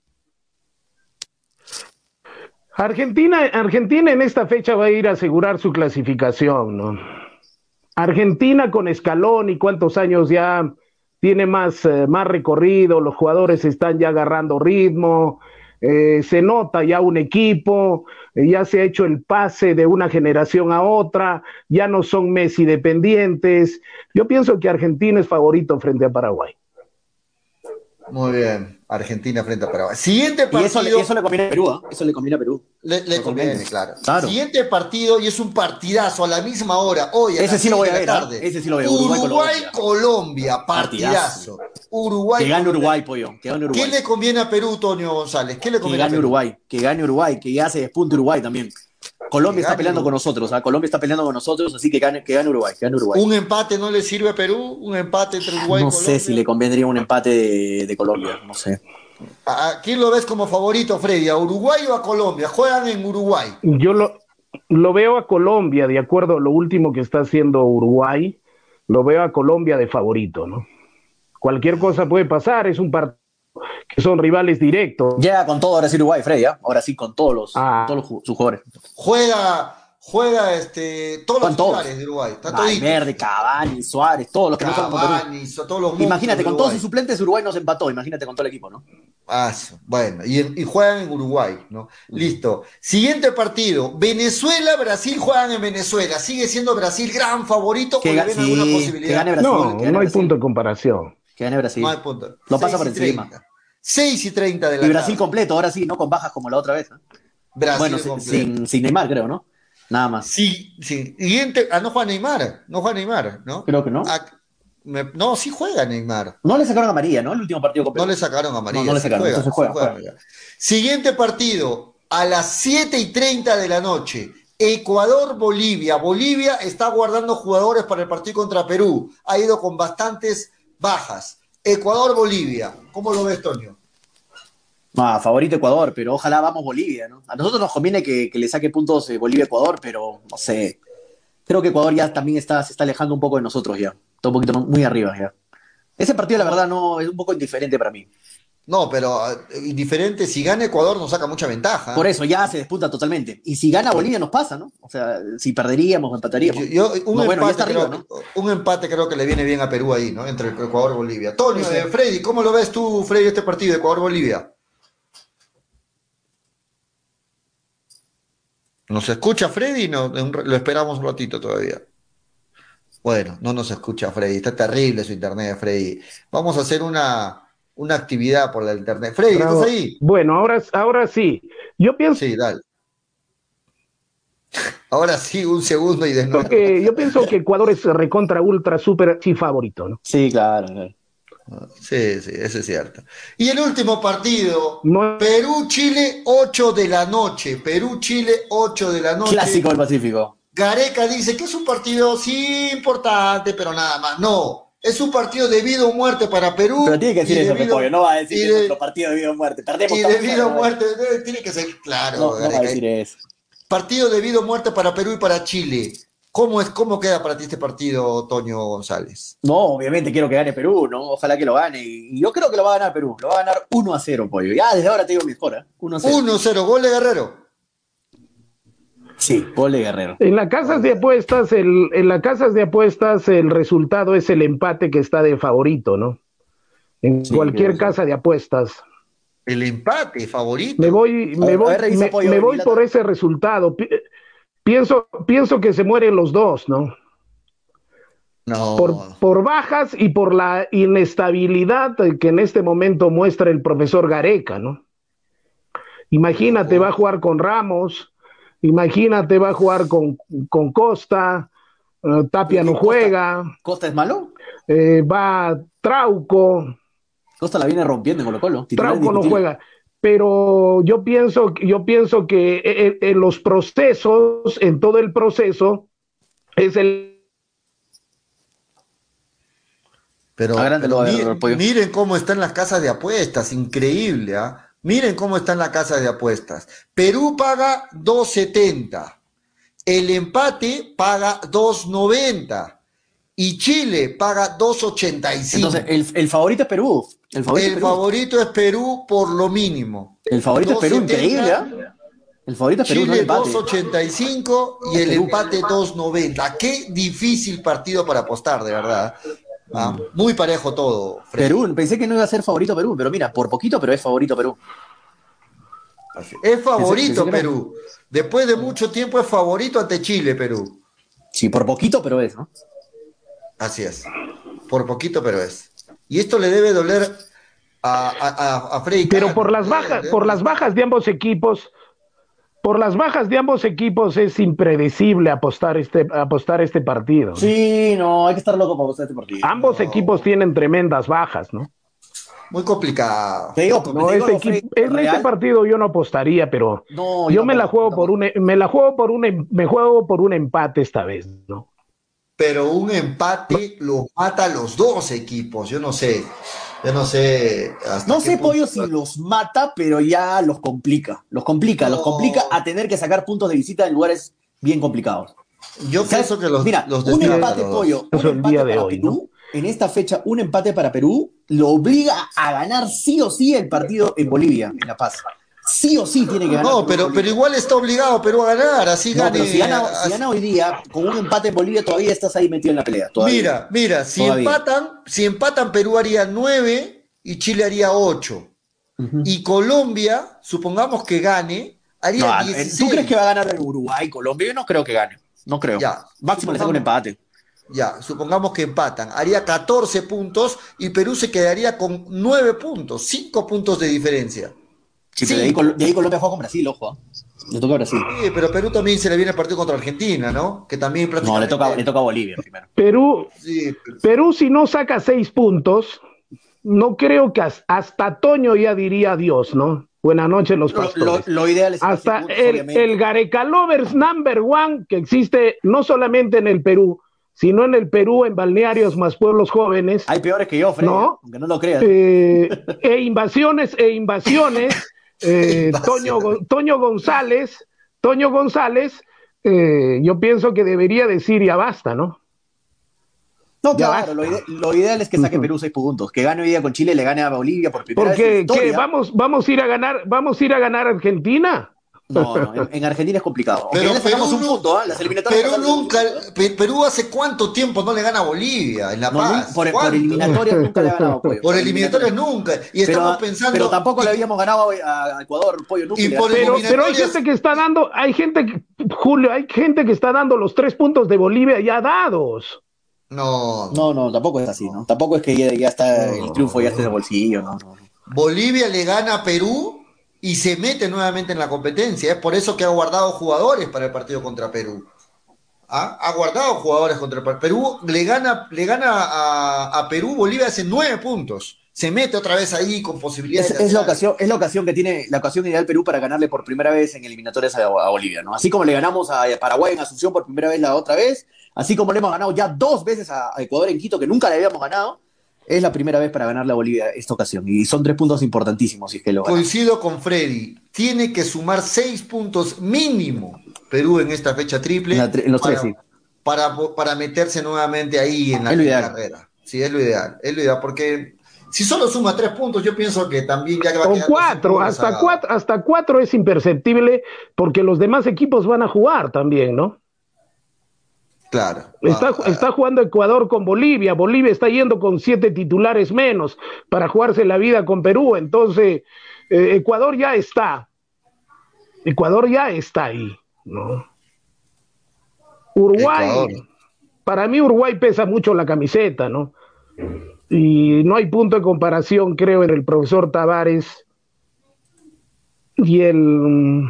Argentina, Argentina en esta fecha va a ir a asegurar su clasificación, ¿no? Argentina con escalón y cuántos años ya tiene más, eh, más recorrido, los jugadores están ya agarrando ritmo, eh, se nota ya un equipo, eh, ya se ha hecho el pase de una generación a otra, ya no son Messi dependientes. Yo pienso que Argentina es favorito frente a Paraguay. Muy bien, Argentina frente a Paraguay. Siguiente Y partido. eso, le- eso le conviene a Perú, ¿ah? Eso le conviene a Perú. Le, le conviene, claro. Claro. Siguiente partido y es un partidazo a la misma hora. Hoy a Ese las sí lo voy a ver, ¿ah? tarde. Ese sí lo veo. Uruguay-Colombia. Uruguay-Colombia, partidazo. Uruguay. Que gane Uruguay, pollo. Que gane Uruguay. ¿Qué le conviene a Perú, Tonio González? ¿Qué le Que conviene a gane Perú? Uruguay. Que gane Uruguay. Que ya se despunte Uruguay también. Colombia está peleando Uruguay. con nosotros. ¿ah? Colombia está peleando con nosotros, así que gane, que gane Uruguay. Que gane Uruguay. ¿Un empate no le sirve a Perú? ¿Un empate entre Uruguay no y Colombia? sé si le convendría un empate de, de Colombia. No sé. ¿A a quién lo ves como favorito, Freddy? ¿A Uruguay o a Colombia? Juegan en Uruguay. Yo lo, lo veo a Colombia, de acuerdo a lo último que está haciendo Uruguay, lo veo a Colombia de favorito, ¿no? Cualquier cosa puede pasar, es un partido que son rivales directos. Llega con todo ahora sí Uruguay, Freddy. ¿ah? Ahora sí con todos los, Ah. todos los sus jugadores. Juega, juega este, todos los Con todos. titulares de Uruguay. Está. Valverde, Cavani, Suárez, todos los que no son todos los Imagínate, con todos sus suplentes Uruguay nos empató. Imagínate con todo el equipo, ¿no? Ah, bueno, y, y juegan en Uruguay, ¿no? Listo. Siguiente partido. Venezuela, Brasil juegan en Venezuela. ¿Sigue siendo Brasil gran favorito Que o le ven sí, alguna que posibilidad? gane Brasil. No, que gane no hay Brasil. punto de comparación. Que gane Brasil. No hay punto. Lo pasa 6 por y encima. 30. 6 y 30 de la Y Brasil tarde. completo, ahora sí, no con bajas como la otra vez. Brasil bueno, sin, completo. sin, sin Neymar, creo, ¿no? Nada más. Sí, sí. Siguiente. Ah, no juega Neymar. No juega Neymar, ¿no? Creo que no. Ah, me- no, sí juega Neymar. No le sacaron a María, ¿no? El último partido completo. No le sacaron a María. No, no le sacaron, juega, entonces juega, juega. Siguiente partido, a las 7 y 30 de la noche. Ecuador-Bolivia. Bolivia está guardando jugadores para el partido contra Perú. Ha ido con bastantes bajas. Ecuador-Bolivia. ¿Cómo lo ves, Toño? Ah, favorito Ecuador, pero ojalá vamos Bolivia, ¿no? A nosotros nos conviene que, que le saque puntos eh, Bolivia-Ecuador, pero no sé. Creo que Ecuador ya también está, se está alejando un poco de nosotros ya. Está un poquito muy arriba ya. Ese partido, la verdad, no es un poco indiferente para mí. No, pero eh, indiferente, si gana Ecuador nos saca mucha ventaja. Por eso ya se despunta totalmente. Y si gana Bolivia nos pasa, ¿no? O sea, si perderíamos o empataríamos. Yo- yo- un, No, bueno, ya empate está creo, arriba, ¿no? un empate creo que le viene bien a Perú ahí, ¿no? Entre Ecuador y Bolivia. Sí, sí. eh, Freddy, ¿cómo lo ves tú, Freddy, este partido Ecuador-Bolivia? ¿Nos escucha Freddy? No, lo esperamos un ratito todavía. Bueno, no nos escucha Freddy. Está terrible su internet, Freddy. Vamos a hacer una, una actividad por la internet. Freddy, Bravo. ¿estás ahí? Bueno, ahora, ahora sí. Yo pienso Sí, dale. Ahora sí, un segundo y de nuevo. que, yo pienso que Ecuador es recontra ultra super sí favorito, ¿no? Sí, claro. claro. Sí, sí, eso es cierto. Y el último partido, No- Perú-Chile, 8 de la noche. Perú-Chile, 8 de la noche. Clásico del Pacífico. Gareca dice que es un partido sí importante, pero nada más. No, es un partido de vida o muerte para Perú. Pero tiene que decir eso, debido- Repollo. No va a decir que de- es nuestro partido de vida o muerte. Perdemos Y todos, debido a no, muerte, eh, tiene que ser claro. No, no va a decir eso. Partido de vida o muerte para Perú y para Chile. ¿Cómo, es, ¿Cómo queda para ti este partido, Toño González? No, obviamente quiero que gane Perú, ¿no? Ojalá que lo gane. Y yo creo que lo va a ganar Perú. Lo va a ganar 1 a 0, pollo. Ya desde ahora te digo score, ¿eh? 1 a 0. 1-0, gol de Guerrero. Sí, gol de Guerrero. En las casas de apuestas, el, en las casas de apuestas, el resultado es el empate que está de favorito, ¿no? En Sí, cualquier casa de apuestas. El empate favorito. Me voy, me ver, voy, ver, me, apoyo me de voy por ese resultado. Pi- Pienso, pienso que se mueren los dos, ¿no? No. Por, por bajas y por la inestabilidad que en este momento muestra el profesor Gareca, ¿no? Imagínate, va a jugar con Ramos, imagínate, va a jugar con, con Costa, eh, Tapia no juega. ¿Costa es malo? Eh, va Trauco. Costa la viene rompiendo en Colo Colo. Trauco no juega. Pero yo pienso, yo pienso que en, los procesos, en todo el proceso, es el pero, miren, cómo están las casas de apuestas, increíble, ¿ah? Miren cómo están las casas de apuestas. Perú paga 2.70, el empate paga 2.90 y Chile paga 2.85. Entonces, el, favorito es Perú. El, favorito, es Perú por lo mínimo. El favorito es Perú, increíble. ¿ah? El favorito es Perú. Chile 2.85 y el empate 2.90. Qué difícil partido para apostar, de verdad. Ah, muy parejo todo. Perú, pensé que no iba a ser favorito Perú, pero mira, por poquito, pero es favorito Perú. Es favorito Perú. Después de mucho tiempo es favorito ante Chile, Perú. Sí, por poquito, pero es, ¿no? Así es. Por poquito, pero es. Y esto le debe doler a, a, a Freddy. Pero por las bajas, por las bajas de ambos equipos, por las bajas de ambos equipos es impredecible apostar este, apostar este partido. Sí, no, hay que estar loco para apostar este partido. Ambos equipos tienen tremendas bajas, ¿no? Muy complicado. Este en este partido yo no apostaría, pero yo, me la juego por un me la juego por un me juego por un empate esta vez, ¿no? Pero un empate lo mata a los dos equipos, yo no sé. Yo no sé. no sé, Pollo, si los mata, pero ya los complica. Los complica, los complica a tener que sacar puntos de visita en lugares bien complicados. Yo pienso que los. Mira, un empate, Pollo. Un empate para Perú, en esta fecha, un empate para Perú lo obliga a ganar sí o sí el partido en Bolivia, en La Paz sí o sí tiene que ganar. No, pero, pero igual está obligado Perú a ganar, así gane. si, gana, hoy día, con un empate en Bolivia, todavía estás ahí metido en la pelea. Mira, mira, si empatan, si empatan, Perú haría nueve y Chile haría ocho. Y Colombia, supongamos que gane, haría no, 16. ¿Tú crees que va a ganar el Uruguay, Colombia? Yo no creo que gane. No creo. Ya, Máximo le saca un empate. Ya, supongamos que empatan. Haría 14 puntos y Perú se quedaría con 9 puntos, 5 puntos de diferencia. Sí, de, ahí, Colombia juega con Brasil, ojo. ¿ah? Le toca a Brasil. Sí, pero Perú también se le viene el partido contra Argentina, ¿no? Que también No, le toca, le toca a Bolivia primero. Perú, Perú, si no saca seis puntos, no creo que hasta Toño ya diría adiós, ¿no? Buenas noches, los pastores. Lo, ideal es hasta el, el Gareca Lovers number one que existe no solamente en el Perú, sino en el Perú, en balnearios más pueblos jóvenes. Hay peores que yo, Fred, ¿no? aunque no lo creas. Eh, e invasiones, e invasiones. Eh, Toño, Toño, González, Toño González, eh, yo pienso que debería decir ya basta, ¿no? No, claro, lo, ideal es que saque Perú seis puntos, que gane hoy día con Chile, le gane a Bolivia por primera vez. Porque vamos, vamos a ir a ganar, vamos a ir a ganar Argentina. No, no, en, Argentina es complicado. Pero Perú, un punto, ¿eh? Las eliminatorias nunca, Perú hace cuánto tiempo no le gana a Bolivia en La Paz. por, eliminatorias nunca le ha ganado Pollo. Por eliminatorias nunca. Y estamos pensando. Pero tampoco le habíamos ganado a Ecuador, Pollo, nunca. pero, pero hay gente que está dando, hay gente, Julio, hay gente que está dando los tres puntos de Bolivia ya dados. No, no, no, tampoco es así, ¿no? Tampoco es que ya, está el triunfo ya esté de bolsillo, ¿no? Bolivia le gana a Perú y se mete nuevamente en la competencia. Es por eso que ha guardado jugadores para el partido contra Perú. ¿Ah? Ha guardado jugadores contra Perú. Perú le gana, le gana a, Perú, Bolivia hace nueve puntos. Se mete otra vez ahí con posibilidades. Es, la ocasión, es la ocasión que tiene, la ocasión ideal Perú para ganarle por primera vez en eliminatorias a, Bolivia, ¿no? Así como le ganamos a Paraguay en Asunción por primera vez la otra vez, así como le hemos ganado ya dos veces a Ecuador en Quito, que nunca le habíamos ganado, es la primera vez para ganar la Bolivia esta ocasión. Y son tres puntos importantísimos. Si es que lo Coincido con Freddy. Tiene que sumar seis puntos mínimo Perú en esta fecha triple. En, los para, tres, sí. para, meterse nuevamente ahí en la carrera. Sí, es lo ideal. Es lo ideal porque si solo suma tres puntos, yo pienso que también ya va a quedar cuatro, hasta cuatro, hasta cuatro es imperceptible porque los demás equipos van a jugar también, ¿no? Claro. Está, ah, está, jugando Ecuador con Bolivia. Bolivia está yendo con siete titulares menos para jugarse la vida con Perú. Entonces, eh, Ecuador ya está. Ecuador ya está ahí. ¿no? Uruguay. Para mí, Uruguay pesa mucho la camiseta, ¿no? Y no hay punto de comparación, creo, en el profesor Tavares y el mm,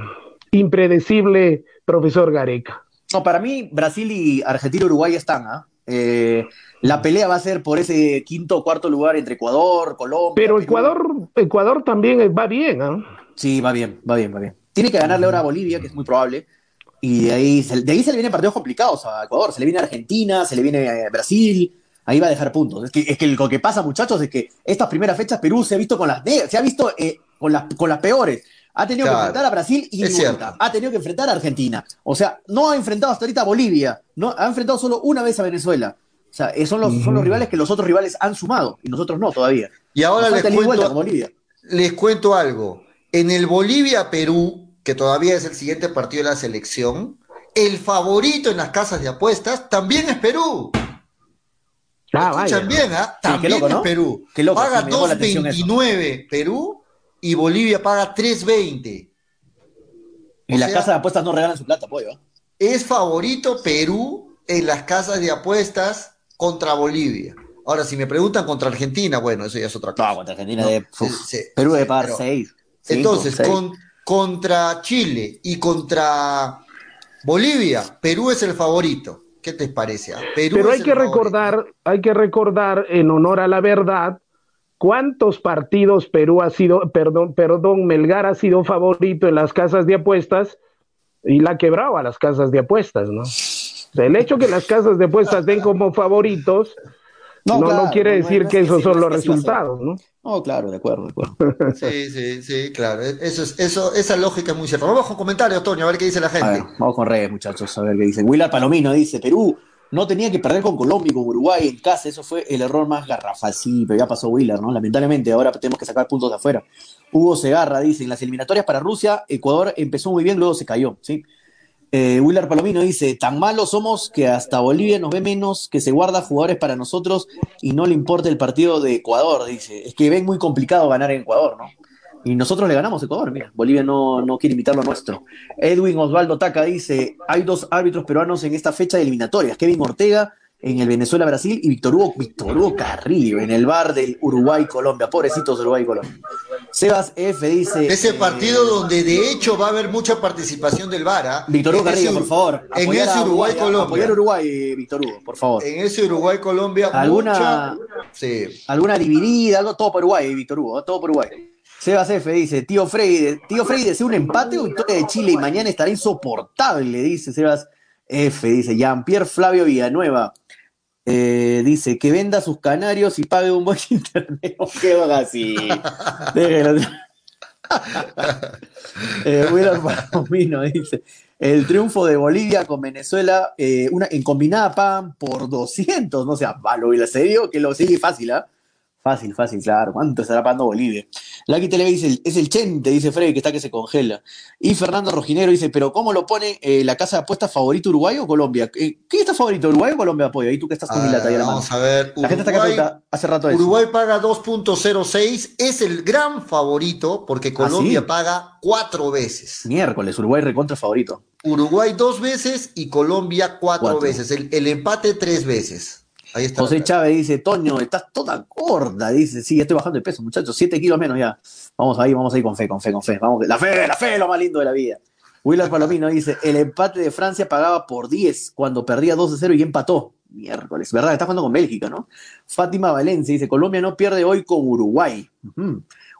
impredecible profesor Gareca. No, para mí, Brasil y Argentina Uruguay están, ¿ah? Eh, la pelea va a ser por ese quinto o cuarto lugar entre Ecuador, Colombia. Pero. Ecuador, Ecuador también va bien, ¿ah? Sí, va bien, va bien, va bien. Tiene que ganarle ahora a Bolivia, que es muy probable. Y de ahí, se- de ahí se le vienen partidos complicados a Ecuador. Se le viene Argentina, se le viene eh, Brasil. Ahí va a dejar puntos. Es que, es que lo que pasa, muchachos, es que estas primeras fechas Perú se ha visto con las se ha visto eh, con, las, con las peores. Ha tenido Claro. que enfrentar a Brasil y vuelta. Ha tenido que enfrentar a Argentina. O sea, no ha enfrentado hasta ahorita a Bolivia. No, ha enfrentado solo una vez a Venezuela. O sea, son los, son los rivales que los otros rivales han sumado y nosotros no todavía. Y ahora les cuento, Bolivia. les cuento algo. En el Bolivia-Perú, que todavía es el siguiente partido de la selección, el favorito en las casas de apuestas también es Perú. Ah, Escuchan vaya. bien, ¿ah? Sí, qué También loco, ¿no? es Perú. Qué loco, paga sí, me llamó la atención eso. 2.29 Perú y Bolivia paga 3.20. Y las casas de apuestas no regalan su plata, pollo. ¿eh? Es favorito Perú en las casas de apuestas contra Bolivia. Ahora, si me preguntan contra Argentina, bueno, eso ya es otra cosa. No, contra Argentina No, de. sí, Perú sí, debe pagar pero- 6. Entonces, con- contra Chile y contra Bolivia, Perú es el favorito. ¿Qué te parece? ah? Perú Pero hay que favorito. recordar, hay que recordar en honor a la verdad cuántos partidos Perú ha sido, perdón, perdón, Melgar ha sido favorito en las casas de apuestas y la quebraba las casas de apuestas, ¿no? O sea, el hecho que las casas de apuestas den como favoritos no, no, claro, quiere decir no que esos son los resultados, ¿no? No, claro, de acuerdo, de acuerdo. Sí, sí, sí, claro. Eso es, eso, esa lógica es muy cierta. Vamos con comentarios, Toño, a ver qué dice la A ver, gente. vamos con redes, muchachos, a ver qué dicen. Willard Palomino dice: Perú no tenía que perder con Colombia y con Uruguay en casa. Eso fue el error más garrafal. Sí, pero ya pasó Willard, ¿no? Lamentablemente, ahora tenemos que sacar puntos de afuera. Hugo Segarra dice: en las eliminatorias para Rusia, Ecuador empezó muy bien, luego se cayó, ¿sí? Eh, Willard Palomino dice, tan malos somos que hasta Bolivia nos ve menos, que se guarda jugadores para nosotros y no le importa el partido de Ecuador, dice. Es que ven muy complicado ganar en Ecuador, ¿no? Y nosotros le ganamos a Ecuador, mira, Bolivia no, no quiere imitar lo nuestro. Edwin Osvaldo Taca dice, hay dos árbitros peruanos en esta fecha de eliminatorias, Kevin Ortega en el Venezuela-Brasil y Víctor Hugo, Víctor Hugo Carrillo en el bar del Uruguay-Colombia. Pobrecitos Uruguay-Colombia. Sebas F dice... Ese eh, partido donde de hecho va a haber mucha participación del VAR. Víctor Hugo En Carrillo, por favor. En ese Uruguay-Colombia. Apoyar a Uruguay, eh, Víctor Hugo, por favor. En ese Uruguay-Colombia. ¿Alguna- mucha- Sí. Alguna dividida, algo, todo por Uruguay, eh, Víctor Hugo, todo por Uruguay. Sebas F dice, tío Freire, tío Freire, ¿desea un empate o victoria de Chile y mañana estará insoportable? Dice Sebas F, dice Jean-Pierre Flavio Villanueva. eh, dice que venda sus canarios y pague un buen internet. ¿Qué van así? Eh, Palomino dice: El triunfo de Bolivia con Venezuela eh, una, en combinada pagan por 200. No sea malo, y la serio que lo sigue fácil, ¿ah? Fácil, fácil, claro. ¿Cuánto estará pagando Bolivia? Lucky Tele dice: Es el Chente, dice Freddy, que está que se congela. Y Fernando Rojinero dice: ¿Pero cómo lo pone eh, la casa de apuestas favorito Uruguay o Colombia? Eh, ¿Qué está favorito, Uruguay o Colombia, apoyo? Ahí tú que estás con mi lata ahí a la mano. vamos a ver. La gente está acá Uruguay, hace rato eso. Uruguay paga 2.06, es el gran favorito porque Colombia ¿Ah, sí? paga cuatro veces. Miércoles, Uruguay recontra favorito. Uruguay dos veces y Colombia cuatro, Cuatro. veces. El, el empate tres veces. Ahí está. José Chávez dice, Toño, estás toda gorda, dice, sí, ya estoy bajando de peso, muchachos, siete kilos menos ya. Vamos ahí, vamos ahí con fe, con fe, con fe. Vamos, la fe, la fe es lo más lindo de la vida. Willard Palomino dice, el empate de Francia pagaba por 10 cuando perdía 2 0 y empató. Miércoles, ¿verdad? Está jugando con Bélgica, ¿no? Fátima Valencia dice, Colombia no pierde hoy con Uruguay.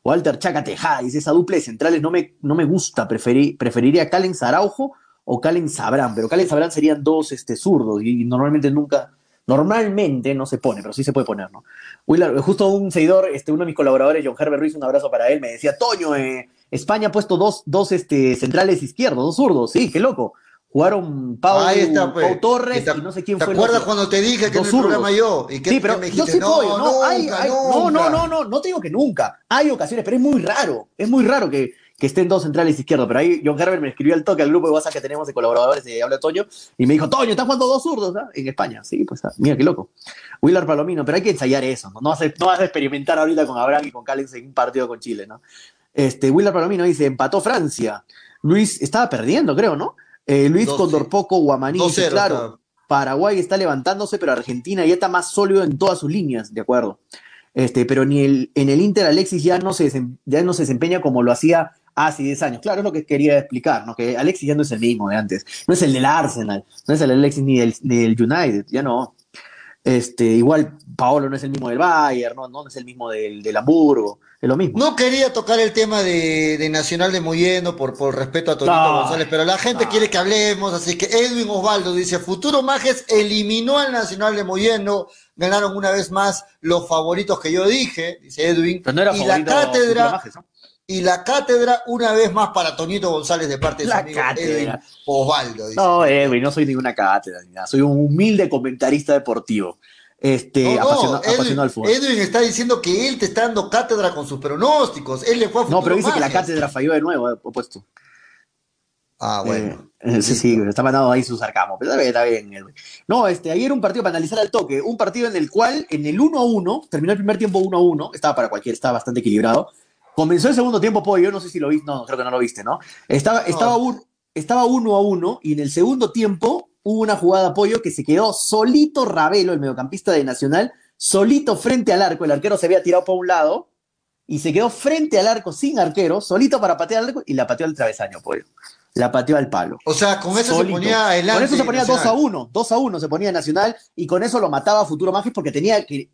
Walter Chaca Tejada dice, esa dupla de centrales no me, no me gusta, Preferí- preferiría Callens Araujo o Callens Sabrán, pero Callens Sabrán serían dos este, zurdos y normalmente nunca, normalmente no se pone, pero sí se puede poner, ¿no? Willard, justo un seguidor, este, uno de mis colaboradores, John Herbert Ruiz, un abrazo para él, me decía, Toño, eh, España ha puesto dos, dos este, centrales izquierdos, dos zurdos, sí, qué loco. Jugaron Pau, está, pues. Pau Torres te, y no sé quién ¿te fue el acuerdas cuando te dije que zurdos. programa yo? ¿Y qué, Sí, pero me yo sí no, no, nunca, hay, hay- no, no, no, no, no te digo que nunca. Hay ocasiones, pero es muy raro, es muy raro que, que estén dos centrales izquierdos. Pero ahí John Herbert me escribió al toque al grupo de WhatsApp que tenemos de colaboradores de Habla Toño y me dijo, Toño, estás jugando dos zurdos ¿ah? en España. Sí, pues ah, mira qué loco. Willard Palomino, pero hay que ensayar eso, ¿no? No vas, a, no vas a experimentar ahorita con Abraham y con Callens en un partido con Chile, ¿no? Este, Willard Palomino dice, empató Francia. Luis estaba perdiendo, creo, ¿no? Eh, Luis Condorpoco Guamaní dice, 2-0 claro. Paraguay está levantándose, pero Argentina ya está más sólido en todas sus líneas, de acuerdo. Este, pero ni el, en el Inter Alexis ya no, se, desem- ya no se desempeña como lo hacía hace 10 años. Claro, es lo que quería explicar, ¿no? Que Alexis ya no es el mismo de antes. No es el del Arsenal, no es el Alexis ni del, ni del United, ya no. Este, igual Paolo no es el mismo del Bayern, no, no es el mismo del, del Hamburgo, es lo mismo. No quería tocar el tema de, de Nacional de Moyendo por, por respeto a Tonito No. González, pero la gente No. quiere que hablemos, así que Edwin Osvaldo dice, Futuro Majes eliminó al Nacional de Moyendo, ganaron una vez más los favoritos que yo dije, dice Edwin, Pero no era y la favorito cátedra, Majes, ¿no? Y la cátedra una vez más para Tonito González de parte de su La amigo cátedra. Edwin Osvaldo. dice. No, Edwin, no soy ninguna cátedra ni nada. Soy un humilde comentarista deportivo. Este, No, no, apasiona- Edwin, apasionado al fútbol. Edwin está diciendo que él te está dando cátedra con sus pronósticos. Él le fue a no, pero dice que la cátedra falló de nuevo, he puesto. Ah, bueno. Eh, sí, sí, está mandando ahí su sarcasmo. Pero está bien, está bien, Edwin. No, este, ayer un partido para analizar al toque. Un partido en el cual, en el 1 a 1, terminó el primer tiempo 1 a 1, estaba para cualquiera, estaba bastante equilibrado. Comenzó el segundo tiempo, Pollo, no sé si lo viste, no, creo que no lo viste, ¿no? Estaba, estaba, un, estaba 1 a 1 y en el segundo tiempo hubo una jugada, Pollo, que se quedó solito Ravelo, el mediocampista de Nacional, solito frente al arco. El arquero se había tirado para un lado y se quedó frente al arco sin arquero, solito para patear al arco y la pateó al travesaño, Pollo. La pateó al palo. O sea, con eso Solito. se ponía adelante. Con eso se ponía 2 a Nacional. 1, 2 a 1 se ponía Nacional y con eso lo mataba Futuro Magis porque tenía que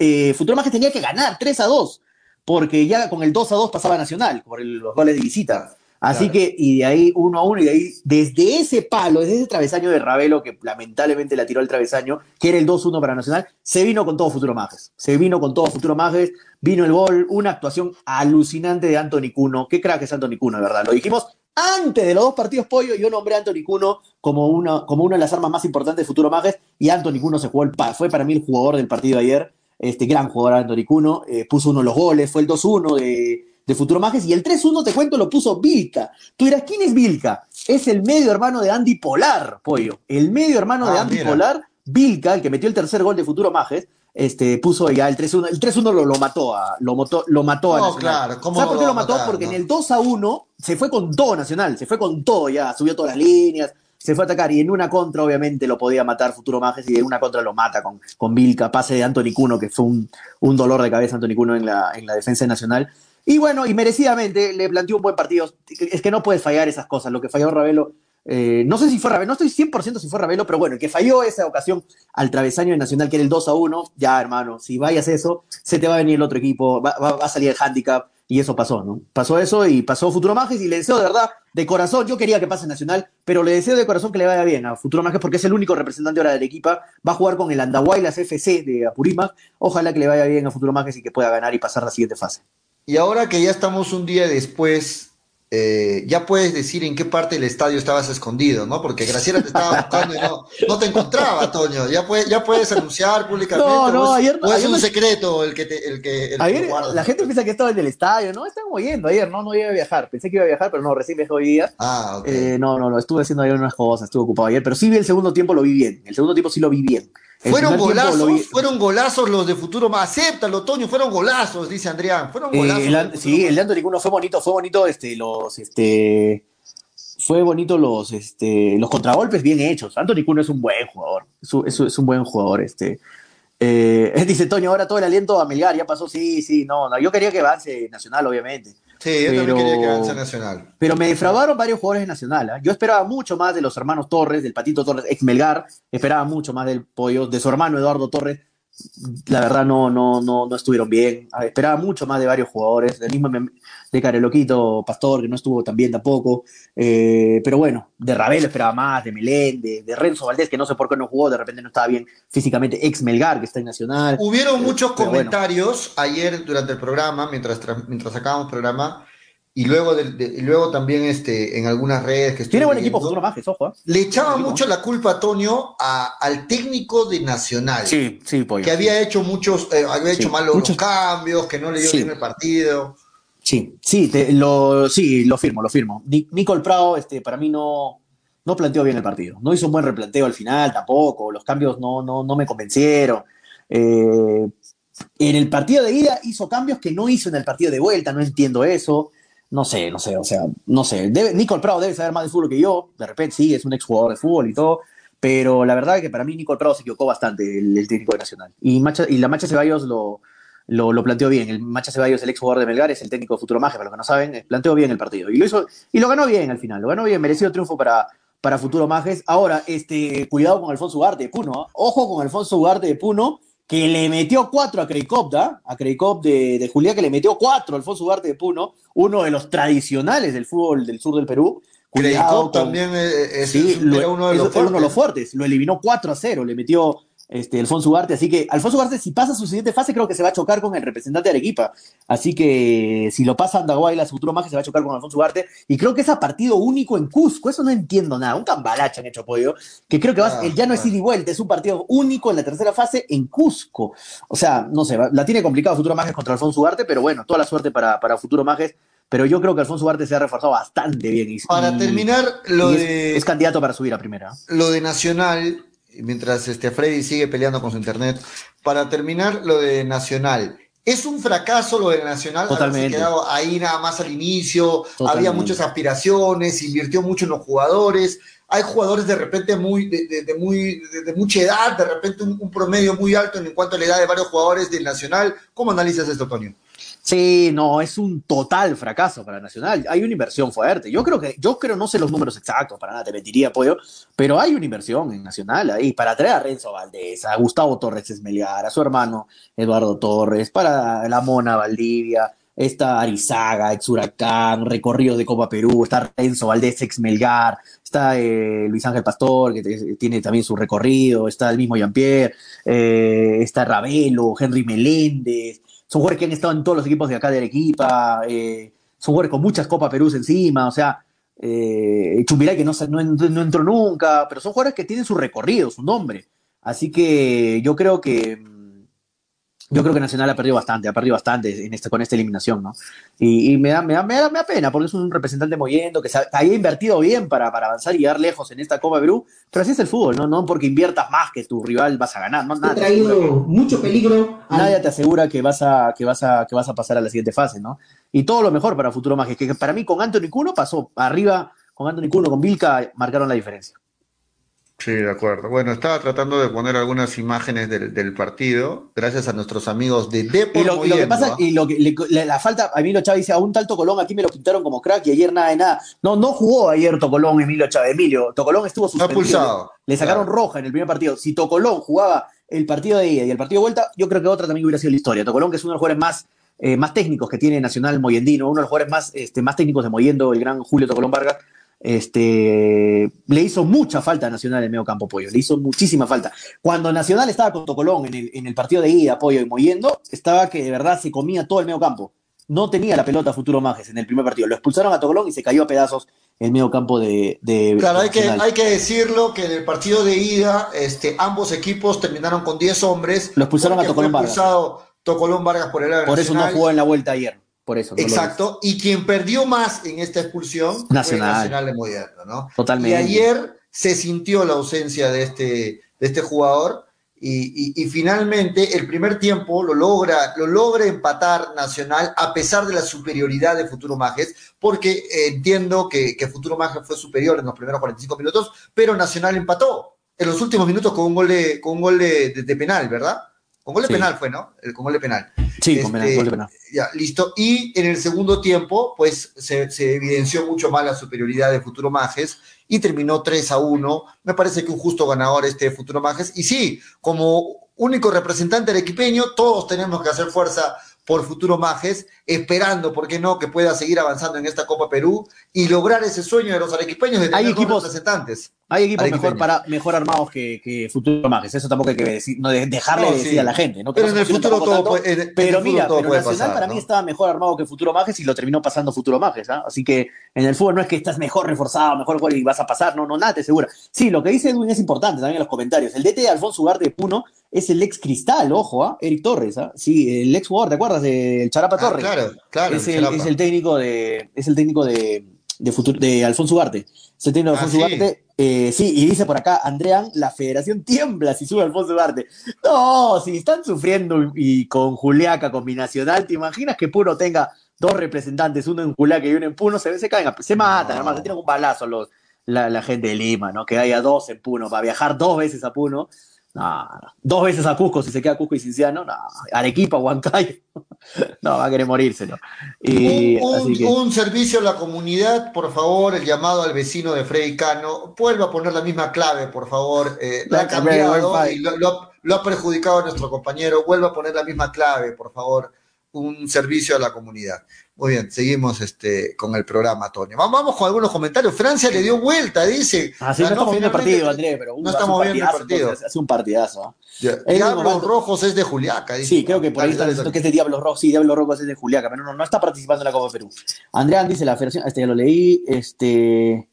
eh, Futuro Magis tenía que ganar 3 a 2 porque ya con el 2 a 2 pasaba Nacional por el- los goles de visita. Así Claro. que, y de ahí 1 a 1, y de ahí, desde ese palo, desde ese travesaño de Ravelo, que lamentablemente la tiró al travesaño, que era el 2-1 para Nacional, se vino con todo Futuro Majes. Se vino con todo Futuro Majes, vino el gol, una actuación alucinante de Anthony Cuno. Qué crack es Anthony Cuno, de verdad. Lo dijimos antes de los dos partidos pollo, yo nombré a Anthony Cuno como una, como una de las armas más importantes de Futuro Majes, y Anthony Cuno se jugó el fue para mí el jugador del partido de ayer. Este gran jugador Anthony Cuno, eh, puso uno de los goles, fue el 2-1 de, de Futuro Majes, y el 3-1, te cuento, lo puso Vilca. Tú dirás, ¿quién es Vilca? Es el medio hermano de Andy Polar, pollo. El medio hermano de Ah, Andy mira. Polar, Vilca, el que metió el tercer gol de Futuro Majes, este, puso ya el 3-1. El 3-1 lo, lo mató a, lo mató, lo mató a No, Nacional. claro, ¿cómo ¿Sabes por qué lo mató? matar, Porque no? en el 2 a 1 se fue con todo Nacional, se fue con todo ya, subió todas las líneas, se fue a atacar y en una contra obviamente lo podía matar Futuro Majes y en una contra lo mata con, con Vilca, pase de Anthony Cuno, que fue un, un dolor de cabeza Anthony Cuno en la, en la defensa de nacional. Y bueno, y merecidamente le planteó un buen partido. Es que no puedes fallar esas cosas. Lo que falló Ravelo, eh, no sé si fue Ravelo, no estoy 100% si fue Ravelo, pero bueno, el que falló esa ocasión al travesaño de Nacional, que era el 2 a 1, ya hermano, si vayas eso, se te va a venir el otro equipo, va, va- va a salir el handicap. Y eso pasó, ¿no? Pasó eso y pasó Futuro Majes y le deseo de verdad, de corazón, yo quería que pase Nacional, pero le deseo de corazón que le vaya bien a Futuro Majes porque es el único representante ahora del equipo. Va a jugar con el Andahuaylas FC de Apurímac. Ojalá que le vaya bien a Futuro Majes y que pueda ganar y pasar la siguiente fase. Y ahora que ya estamos un día después, eh, ya puedes decir en qué parte del estadio estabas escondido, ¿no? Porque Graciela te estaba buscando y no, no te encontraba, Toño. Ya, puedes ya puedes anunciar públicamente. No, no, ayer- o es un no- secreto el que te, el que, el Ayer la gente piensa que estaba en el estadio, ¿no? Estaban oyendo ayer, ¿no? No iba a viajar. Pensé que iba a viajar, pero no, recién viajé hoy día. Ah, ok. Eh, no, no, no, estuve haciendo ayer unas cosas, estuve ocupado ayer, pero sí vi el segundo tiempo, lo vi bien. El segundo tiempo sí lo vi bien. Fueron golazos, vi- fueron golazos los de Futuro Más. Acéptalo, Toño, fueron golazos, dice Adrián. Fueron Eh, golazos. el sí, el de Anthony Cuno fue bonito, fue bonito, este, los, este, fue bonito los, este, los contragolpes bien hechos. Anthony Cuno es un buen jugador, es es un buen jugador, este. Eh, dice Toño, ahora todo el aliento a Melgar, ya pasó, sí, sí, no, no, yo quería que avance Nacional, obviamente. Sí, yo pero- también quería que avance Nacional. Pero me defraudaron varios jugadores de Nacional. ¿ah? Yo esperaba mucho más de los hermanos Torres, del Patito Torres, ex Melgar. Esperaba mucho más del Pollo, de su hermano Eduardo Torres. La verdad no, no, no, no estuvieron bien. Ah, Esperaba mucho más de varios jugadores, del mismo de Careloquito Pastor, que no estuvo tan bien tampoco. Eh, pero bueno, de Rabel esperaba más, de Melende, de Renzo Valdés, que no sé por qué no jugó, de repente no estaba bien físicamente, ex Melgar, que está en Nacional. Hubieron muchos pero bueno. comentarios ayer durante el programa, mientras, tra- mientras sacábamos programa, y luego, del- de- y luego también este, en algunas redes que Tiene buen equipo futuro Majes, ojo. ¿ah? Le echaba mucho la culpa a Toño a- al técnico de Nacional, Sí, sí, Pollo. que había hecho muchos, eh, había Sí, hecho mal los muchos- cambios, que no le dio Sí. bien el partido. Sí, sí, te- lo, sí, lo firmo, lo firmo. Ni- Nicole Prado, este, para mí no, no planteó bien el partido. No hizo un buen replanteo al final tampoco. Los cambios no, no, no me convencieron. Eh, en el partido de ida hizo cambios que no hizo en el partido de vuelta. No entiendo eso. No sé, no sé, o sea, no sé. Debe, Nicole Prado debe saber más de fútbol que yo. De repente sí, es un exjugador de fútbol y todo. Pero la verdad es que para mí Nicole Prado se equivocó bastante, el, el técnico de Nacional. Y, Macha- y la Macha Ceballos lo, lo, lo planteó bien. El Macha Ceballos, el ex jugador de Melgar, es el técnico de Futuro Magia, para los que no saben, eh, planteó bien el partido. Y lo hizo, y lo ganó bien al final, lo ganó bien, merecido triunfo para, para Futuro Majes. Ahora, este, cuidado con Alfonso Ugarte de Puno, ¿ah? ojo con Alfonso Ugarte de Puno, que le metió cuatro a Kreikop, ¿da? A Kreikop de, de Julián, que le metió cuatro a Alfonso Ugarte de Puno, uno de los tradicionales del fútbol del sur del Perú. Kreikop también es, sí, uno de los fuertes. uno de los fuertes. Lo eliminó 4 a 0, le metió este, Alfonso Ugarte. Así que Alfonso Ugarte, si pasa su siguiente fase, creo que se va a chocar con el representante de Arequipa. Asasí que si lo pasa Andahuayla, su futuro más se va a chocar con Alfonso Ugarte. Y creo que es a partido único en Cusco. Eso no entiendo nada. Un cambalacha han hecho pollo. Que creo que va, ah, ya no es ida y vuelta, es un partido único en la tercera fase en Cusco. O sea, no sé, la tiene complicado Futuro Majes contra Alfonso Ugarte, pero bueno, toda la suerte para, para Futuro Majes. Pero yo creo que Alfonso Ugarte se ha reforzado bastante bien. Y, para terminar, lo de. Es candidato para subir a primera. Lo de Nacional, mientras este Freddy sigue peleando con su internet. Para terminar, lo de Nacional. Es un fracaso lo de Nacional. Totalmente. Se quedado ahí nada más al inicio. Totalmente. Había muchas aspiraciones, invirtió mucho en los jugadores. Hay jugadores de repente muy, de, de, de muy, de, mucha edad, de repente un, un, promedio muy alto en cuanto a la edad de varios jugadores del Nacional. ¿Cómo analizas esto, Toño? Sí, no, es un total fracaso para Nacional. Hay una inversión fuerte. Yo creo que, yo creo, no sé los números exactos, para nada te mentiría, pollo, pero hay una inversión en Nacional ahí para traer a Renzo Valdés, a Gustavo Torres Esmeliar, a su hermano Eduardo Torres, para la Mona Valdivia, está Arizaga, ex Huracán, recorrido de Copa Perú, está Renzo Valdés, ex Melgar, está eh, Luis Ángel Pastor, que tiene también su recorrido, está el mismo Jean-Pierre, eh, está Ravelo, Henry Meléndez, son jugadores que han estado en todos los equipos de acá de Arequipa, eh, son jugadores con muchas Copas Perú encima, o sea, eh, Chumbiray que no, no, no, entró nunca, pero son jugadores que tienen su recorrido, su nombre. Así que yo creo que yo creo que Nacional ha perdido bastante, ha perdido bastante en este, con esta eliminación, ¿no? Y, y me, da, me, da, me, da, me, da, pena, porque es un representante moviendo, que se ha, invertido bien para, para, avanzar y llegar lejos en esta Copa Perú, pero así es el fútbol, ¿no? No porque inviertas más que tu rival vas a ganar, ¿no? Nada, ha traído mucho peligro. Nadie te asegura que vas, a, que, vas a, que vas a pasar a la siguiente fase, ¿no? Y todo lo mejor para Futuro Mágico, que para mí con Anthony Cuno pasó arriba, con Anthony Cuno, con Vilca, marcaron la diferencia. Sí, de acuerdo. Bueno, estaba tratando de poner algunas imágenes del, del partido, gracias a nuestros amigos de Depor. Y lo, y lo que pasa, y lo que le, la falta, a Emilio Chávez dice, a un tal Tocolón aquí me lo quitaron como crack y ayer nada de nada. No, no jugó ayer Tocolón, Emilio Chávez. Emilio, Tocolón estuvo suspendido. Pulsado, le, le sacaron claro. roja en el primer partido. Si Tocolón jugaba el partido de ida y el partido de vuelta, yo creo que otra también hubiera sido la historia. Tocolón, que es uno de los jugadores más, eh, más técnicos que tiene Nacional Moyendino, uno de los jugadores más, este, más técnicos de Moyendo, el gran Julio Tocolón Vargas este, le hizo mucha falta a Nacional en el medio campo Pollo, le hizo muchísima falta. Cuando Nacional estaba con Tocolón en el, en el partido de ida, Pollo y moviendo, estaba que de verdad se comía todo el medio campo. No tenía la pelota Futuro Majes en el primer partido. Lo expulsaron a Tocolón y se cayó a pedazos el medio campo de. de claro, hay que, hay que decirlo que en el partido de ida, este, ambos equipos terminaron con 10 hombres. Lo expulsaron a Tocolón Vargas. Tocolón Vargas por el Por eso no jugó en la vuelta ayer. Por eso. No Exacto. Y quien perdió más en esta expulsión Nacional. fue Nacional de Moyano, ¿no? Totalmente. Y ayer se sintió la ausencia de este, de este jugador. Y, y, y, finalmente el primer tiempo lo logra, lo logra empatar Nacional a pesar de la superioridad de Futuro Majes, porque entiendo que, que, Futuro Majes fue superior en los primeros 45 minutos, pero Nacional empató en los últimos minutos con un gol de, con un gol de, de, de penal, ¿verdad? Con gol de sí. penal fue, ¿no? El, con gol de penal. Sí, este, con penal, gol de penal. Ya, listo. Y en el segundo tiempo, pues se, se, evidenció mucho más la superioridad de Futuro Majes y terminó 3 a 1. Me parece que un justo ganador este Futuro Majes. Y sí, como único representante del equipeño, todos tenemos que hacer fuerza por Futuro Majes, esperando, ¿por qué no?, que pueda seguir avanzando en esta Copa Perú y lograr ese sueño de los arequipeños de tener hay equipos, representantes. Hay equipos mejor, para, mejor armados que, que, Futuro Majes, eso tampoco hay que decir, no, dejarle no, de decir a la gente. ¿no? Pero en el futuro todo puede, en, Pero en mira, todo pero puede Nacional pasar, para mí estaba mejor armado que Futuro Majes y lo terminó pasando Futuro Majes, ¿ah? Así que en el fútbol no es que estás mejor reforzado, mejor y vas a pasar, no, no, nada te asegura. Sí, lo que dice Edwin es importante también en los comentarios. El DT de Alfonso Ugarte de Puno es el ex Cristal, ojo, ¿ah? Eric Torres, ¿ah? Sí, el ex jugador, ¿te acuerdas? del Charapa Torres. Ah, claro, claro. Es el, es el técnico de. Es el técnico de. De, futuro, de Alfonso Ugarte. Es el técnico de Alfonso ah, sí. Ugarte. Eh, sí, y dice por acá, Andrean, la federación tiembla si sube Alfonso Ugarte. No, si están sufriendo y con Juliaca, con Binacional, ¿te imaginas que Puno tenga dos representantes, uno en Juliaca y uno en Puno? Se, se caen, se matan, no. además, se tiran un balazo los, la, la, gente de Lima, ¿no? Que haya dos en Puno, para viajar dos veces a Puno. No, dos veces a Cusco, si se queda Cusco y Cinciano, no, Arequipa, Huancayo, no, va a querer morirse, ¿no? Y, un, servicio a la comunidad, por favor, el llamado al vecino de Freddy Cano, vuelva a poner la misma clave, por favor, eh, ha cambiado y lo, lo ha perjudicado a nuestro compañero, vuelva a poner la misma clave, por favor, un servicio a la comunidad. Muy bien, seguimos este, con el programa, Toño. Vamos, con algunos comentarios. Francia le dio vuelta, dice. Ah, sí, no estamos viendo el partido, Andrés, pero no estamos viendo el partido. hace un partidazo. Diablos Rojos es de Juliaca. Dice. Sí, creo que por ahí está diciendo que es de Diablos Rojos. Sí, Diablos Rojos es de Juliaca, pero no, no está participando en la Copa Perú. Andrea dice la federación, este ya lo leí, este.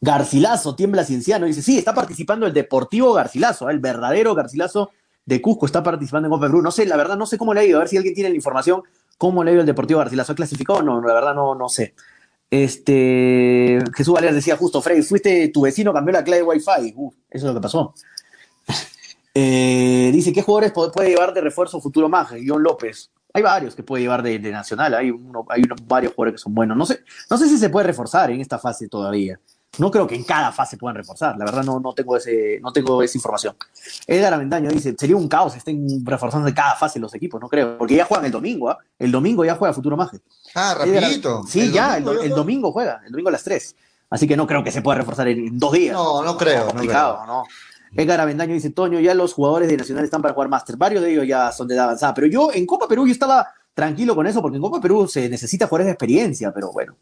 Garcilaso, tiembla cienciano, dice, sí, está participando el Deportivo Garcilaso, el verdadero Garcilaso de Cusco está participando en Copa Perú. No sé, la verdad, no sé cómo le ha ido. A ver si alguien tiene la información ¿Cómo le dio el Deportivo Garcilaso? ¿Ha clasificado? No, la verdad no, no sé. Este, Jesús Valera decía justo, Frey, fuiste tu vecino, cambió la clave de Wi-Fi. eso es lo que pasó. Eh, dice, ¿qué jugadores puede llevar de refuerzo futuro más? John López. Hay varios que puede llevar de, Nacional, hay, uno, hay varios jugadores que son buenos. No sé, no sé si se puede reforzar en esta fase todavía. No creo que en cada fase puedan reforzar, la verdad no, no, tengo, ese, no tengo esa información. Edgar Avendaño dice, sería un caos, estén reforzando en cada fase los equipos, no creo, porque ya juegan el domingo, ¿ah? El domingo ya juega Futuro Maje. Ah, rapidito. sí, ya, el, domingo juega, el domingo a las 3. Así que no creo que se pueda reforzar en, dos días. No, no creo. complicado, no, Edgar Avendaño dice, Toño, ya los jugadores de Nacional están para jugar Master. Varios de ellos ya son de edad avanzada. Pero yo en Copa Perú yo estaba tranquilo con eso, porque en Copa Perú se necesita jugadores de experiencia, pero bueno.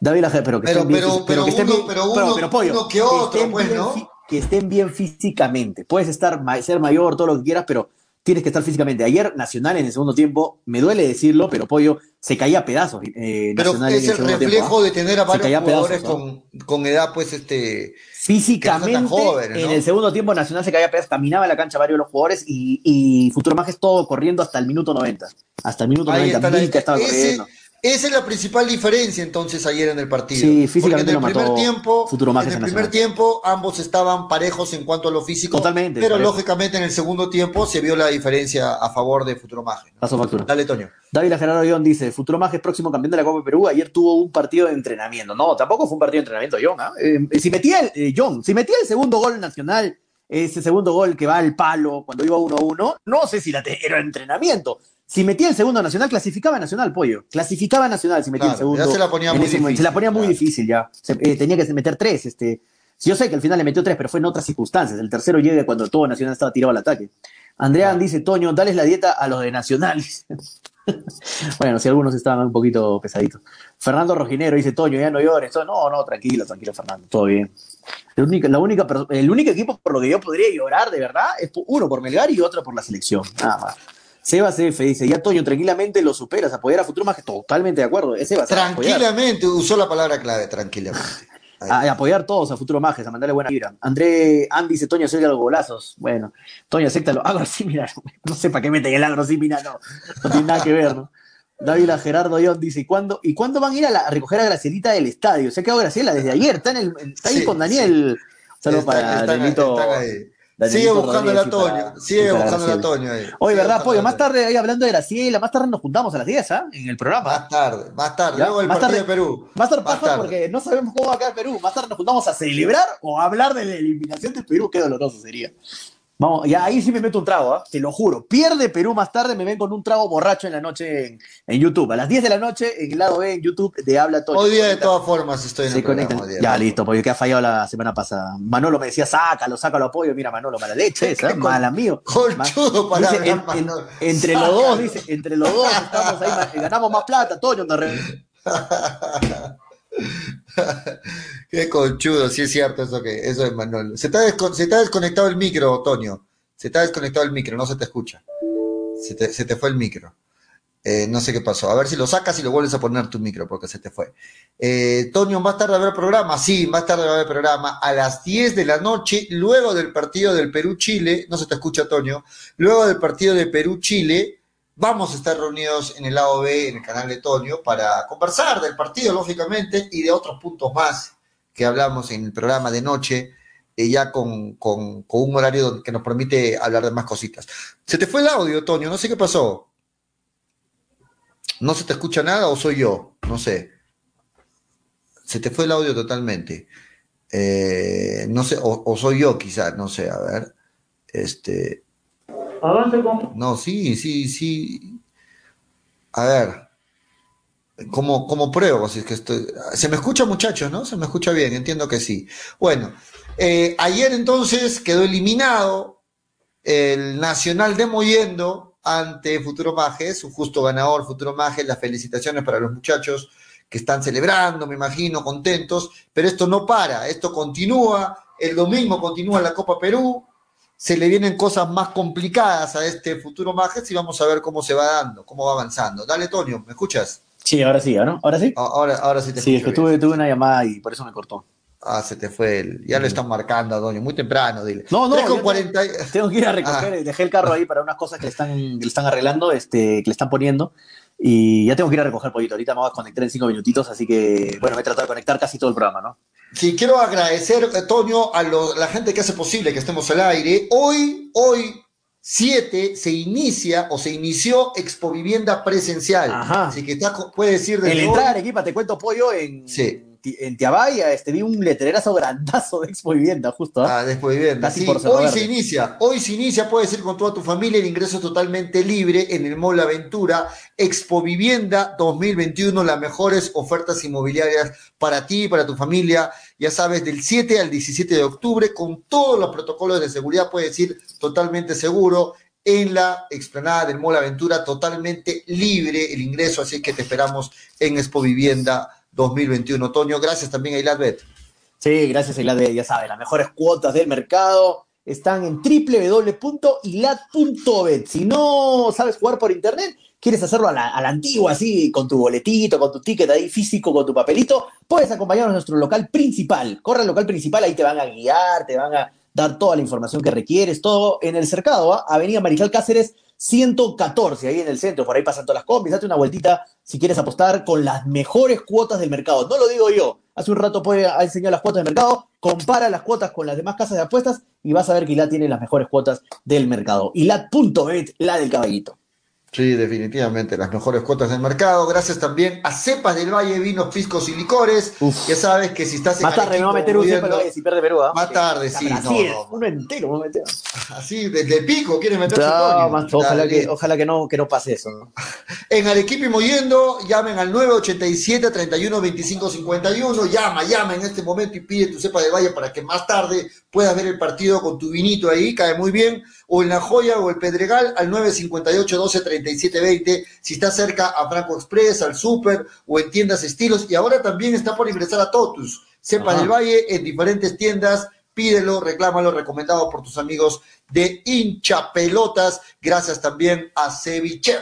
David pero que pero, estén bien, pero, que estén bien, pero uno, que otro, pues, ¿no? que estén bien físicamente. Puedes estar ser mayor, todo lo que quieras, pero tienes que estar físicamente. Ayer Nacional en el segundo tiempo, me duele decirlo, pero Pollo se caía a pedazos. Eh, pero es el, reflejo ¿ah? de tener a varios jugadores con, con, edad, pues, este. Físicamente, en el segundo tiempo Nacional se caía a pedazos, caminaba en la cancha varios de los jugadores y, y Futuro Más todo corriendo hasta el minuto 90. Hasta el minuto 90, Milka estaba corriendo. Esa es la principal diferencia entonces ayer en el partido. Sí, físicamente Porque en el primer tiempo, Futuro en el primer tiempo ambos estaban parejos en cuanto a lo físico. Totalmente. Pero lógicamente en el segundo tiempo se vio la diferencia a favor de Futuro Maje. Paso factura. Dale, Toño. David Gerardo Guión dice, Futuro Maje es próximo campeón de la Copa de Perú. Ayer tuvo un partido de entrenamiento. No, tampoco fue un partido de entrenamiento, John. ¿ah? Eh, si metía el, eh, John, si metía el segundo gol nacional, ese segundo gol que va al palo cuando iba 1-1, no sé si la era entrenamiento. Si metía el segundo Nacional, clasificaba Nacional, pollo. Clasificaba Nacional si metía el segundo. Ya se la ponía muy difícil. Se la ponía muy difícil ya. Eh, tenía que meter tres. Este. Yo sé que al final le metió tres, pero fue en otras circunstancias. El tercero llega cuando todo Nacional estaba tirado al ataque. Andrea dice, Toño, dales la dieta a los de Nacional. bueno, si algunos estaban un poquito pesaditos. Fernando Rojinero dice, Toño, ya no llores. No, no, tranquilo, tranquilo, Fernando, todo bien. La única, la única, el único equipo por lo que yo podría llorar, de verdad, es uno por Melgar y otro por la selección. Nada más. Sebas F dice, ya Toño, tranquilamente lo superas, apoyar a futuro más que totalmente de acuerdo. Es tranquilamente, usó la palabra clave, tranquilamente. A, apoyar todos a Futuro Majes, a mandarle buena vibra. André Andy dice, Toño, acepta los golazos. Bueno, Toño, acéptalo. Agrosímila. No sé para qué meten el agrosímila, no. No tiene nada que ver, ¿no? David Gerardo Ion dice, ¿y cuándo, ¿y cuándo van a ir a, recoger a Gracielita del estadio? Se ha quedado Graciela desde ayer, está, en el, está ahí con Daniel. Saludos para Danielito. Sigue buscando la Toño, sigue buscando la Toño ahí. Oye, ¿verdad, Pollo? Más tarde, ahí hablando de Graciela, más tarde nos juntamos a las 10, ¿ah? En el programa. Más tarde, más tarde, luego el más partido de Perú. Más tarde, más tarde. porque no sabemos cómo va a quedar Perú. Más tarde nos juntamos a celebrar o a hablar de la eliminación de Perú. Qué doloroso sería. Vamos, ya ahí sí me meto un trago, ¿eh? te lo juro. Pierde Perú más tarde, me ven con un trago borracho en la noche en, YouTube. A las 10 de la noche, en el lado B, en YouTube, de Habla todo. Hoy día, de todas formas, estoy en el programa, Ya, listo, porque que ha fallado la semana pasada. Manolo me decía, sácalo, sácalo apoyo. Mira, Manolo, mala leche esa, mala mío. Para dice, Entre los dos, dice, entre los dos estamos ahí, ganamos más plata, Toño. No Qué conchudo, sí es cierto eso que eso es Manuel. Se está, se está desconectado el micro, Toño. Se está desconectado el micro, no se te escucha. Se te, fue el micro. Eh, no sé qué pasó. A ver si lo sacas y lo vuelves a poner tu micro porque se te fue. Eh, Toño, ¿más tarde ver programa? Sí, más tarde ver programa. A las 10 de la noche, luego del partido del Perú-Chile, no se te escucha, Toño, luego del partido de Perú-Chile, Vamos a estar reunidos en el lado B, en el canal de Tonio, para conversar del partido, lógicamente, y de otros puntos más que hablamos en el programa de noche, eh, ya con, con, un horario que nos permite hablar de más cositas. Se te fue el audio, Tonio, no sé qué pasó. ¿No se te escucha nada o soy yo? No sé. Se te fue el audio totalmente. Eh, no sé, o, soy yo quizás, no sé, a ver. Este. Avance con. No, sí, sí, sí. A ver. ¿Cómo, cómo pruebo? Si es que estoy... Se me escucha, muchachos, ¿no? Se me escucha bien, entiendo que sí. Bueno, eh, ayer entonces quedó eliminado el Nacional de Moyendo ante Futuro Maje, su justo ganador, Futuro Maje. Las felicitaciones para los muchachos que están celebrando, me imagino, contentos, pero esto no para, esto continúa. El domingo continúa la Copa Perú, se le vienen cosas más complicadas a este futuro Majes y vamos a ver cómo se va dando, cómo va avanzando. Dale, Tonio, ¿me escuchas? Sí, ahora sí, ¿no? ¿Ahora sí? Ahora, ahora sí te Sí, es que tuve, tuve una llamada y por eso me cortó. Ah, se te fue el. Ya lo están marcando a Doño, muy temprano, dile. No, no, 3 con yo 40... Tengo que ir a recoger, Ah. dejé el carro ahí para unas cosas que le están, que le están arreglando, este, que le están poniendo. Y ya tengo que ir a recoger pollito. Ahorita me voy a conectar en cinco minutitos, así que, bueno, me he tratado de conectar casi todo el programa, ¿no? Sí, quiero agradecer, eh, Toño, a lo- la gente que hace posible que estemos al aire. Hoy, hoy, 7, se inicia o se inició Expo Vivienda presencial. Ajá. Así que está, puede decir En desde entrada de Arequipa, te cuento pollo, en, Sí. En Tiabaya, este, vi un letrerazo grandazo de Expo Vivienda, justo. ¿ah? Ah, después vivienda. Casi Sí, por hoy Verde. se inicia, hoy se inicia, puedes ir con toda tu familia, el ingreso es totalmente libre en el Mall Aventura, Expo Vivienda 2021, las mejores ofertas inmobiliarias para ti, para tu familia, ya sabes, del 7 al 17 de octubre, con todos los protocolos de seguridad, puedes ir totalmente seguro en la explanada del Mall Aventura, totalmente libre el ingreso, así que te esperamos en Expo Vivienda 2021. Toño, gracias también a Iladbet. Sí, gracias a Ilad, ya sabes, las mejores cuotas del mercado están en www.ilad.bet. Si no sabes jugar por internet, quieres hacerlo a la, antigua, así, con tu boletito, con tu ticket ahí físico, con tu papelito, puedes acompañarnos a nuestro local principal. Corre al local principal, ahí te van a guiar, te van a dar toda la información que requieres, todo en el cercado, ¿ah? Avenida Mariscal Cáceres 114, ahí en el centro, por ahí pasan todas las combis, date una vueltita si quieres apostar con las mejores cuotas del mercado. No lo digo yo, hace un rato puede ha enseñado las cuotas del mercado, compara las cuotas con las demás casas de apuestas y vas a ver que ILAT tiene las mejores cuotas del mercado. ILAT.bet, la del caballito. Sí, definitivamente, las mejores cuotas del mercado. Gracias también a Cepas del Valle, vinos, piscos y licores. Uf. Ya sabes que si estás en Más tarde me va a meter un cepa moviendo- si pierde Perú. ¿ah? Más tarde, sí, no. Uno entero me va a meter. Así, desde pico, quieres meter No, más- ojalá, que, ojalá que, no, que no pase eso. ¿no? En Arequipa y Moyendo, llamen al 987 31 25 51. Llama, llama en este momento y pide tu cepa de valle para que más tarde puedas ver el partido con tu vinito ahí, cae muy bien. O en La Joya o el Pedregal al 958 12 37 20. Si está cerca a Franco Express, al Super o en tiendas estilos. Y ahora también está por ingresar a Totus. Cepa Ajá. del Valle en diferentes tiendas. Pídelo, reclámalo, recomendado por tus amigos de hincha pelotas. Gracias también a Ceviche.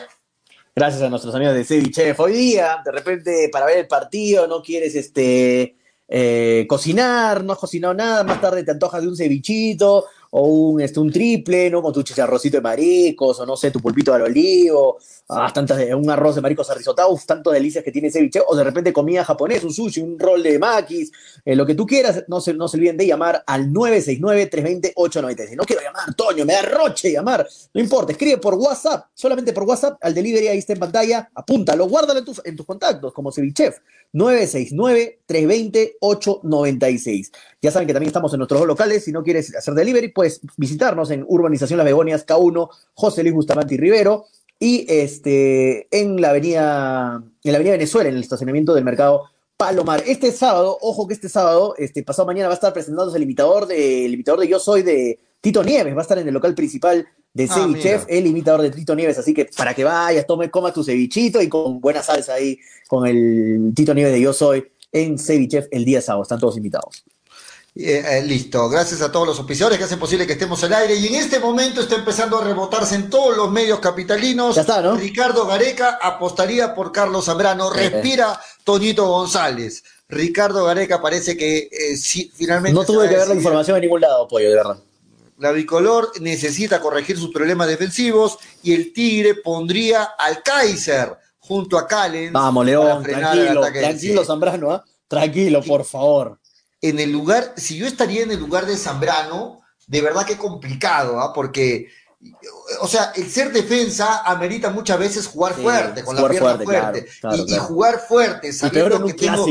Gracias a nuestros amigos de Cevichef. Hoy día, de repente, para ver el partido, no quieres este eh, cocinar, no has cocinado nada, más tarde te antojas de un cevichito o un, este, un triple, ¿no? Con tu chicharrocito de maricos, o no sé, tu pulpito al olivo, ah, tantas un arroz de maricos arrisotado, tantas delicias que tiene ceviche, o de repente comida japonesa, un sushi, un rol de maquis, eh, lo que tú quieras, no se, no se olviden de llamar al 969-320-896. No quiero llamar, Toño, me da roche llamar, no importa, escribe por WhatsApp, solamente por WhatsApp, al delivery ahí está en pantalla, apúntalo, guárdalo en tus, en tus contactos, como Cevichef, 969-320-896. Ya saben que también estamos en nuestros dos locales, si no quieres hacer delivery, puedes visitarnos en Urbanización Las Begonias, K1, José Luis Bustamante y Rivero, y este, en la avenida, en la avenida Venezuela, en el estacionamiento del mercado Palomar. Este sábado, ojo que este sábado, este pasado mañana va a estar presentándose el imitador de, el imitador de Yo Soy de Tito Nieves, va a estar en el local principal de Ah, Cevichef, el imitador de Tito Nieves, así que para que vayas, tome, comas tu cevichito y con buena salsa ahí, con el Tito Nieves de Yo Soy en Cevichef el día sábado, están todos invitados. Eh, eh, listo, gracias a todos los auspiciadores que hacen posible que estemos al aire y en este momento está empezando a rebotarse en todos los medios capitalinos. Ya está, ¿no? Ricardo Gareca apostaría por Carlos Zambrano. Eh, eh. Respira Toñito González. Ricardo Gareca parece que eh, finalmente... No tuve que ver la información en ningún lado, pollo, de verdad. La bicolor necesita corregir sus problemas defensivos y el Tigre pondría al Kaiser junto a Callens Vamos, para León, frenar tranquilo, tranquilo. Zambrano, ¿ah? Tranquilo, por favor. En el lugar, si yo estaría en el lugar de Zambrano, de verdad que complicado, ¿ah? Porque, o sea, el ser defensa amerita muchas veces jugar Sí, fuerte, con la pierna fuerte, fuerte. claro, claro, y, jugar fuerte, sabiendo que tengo,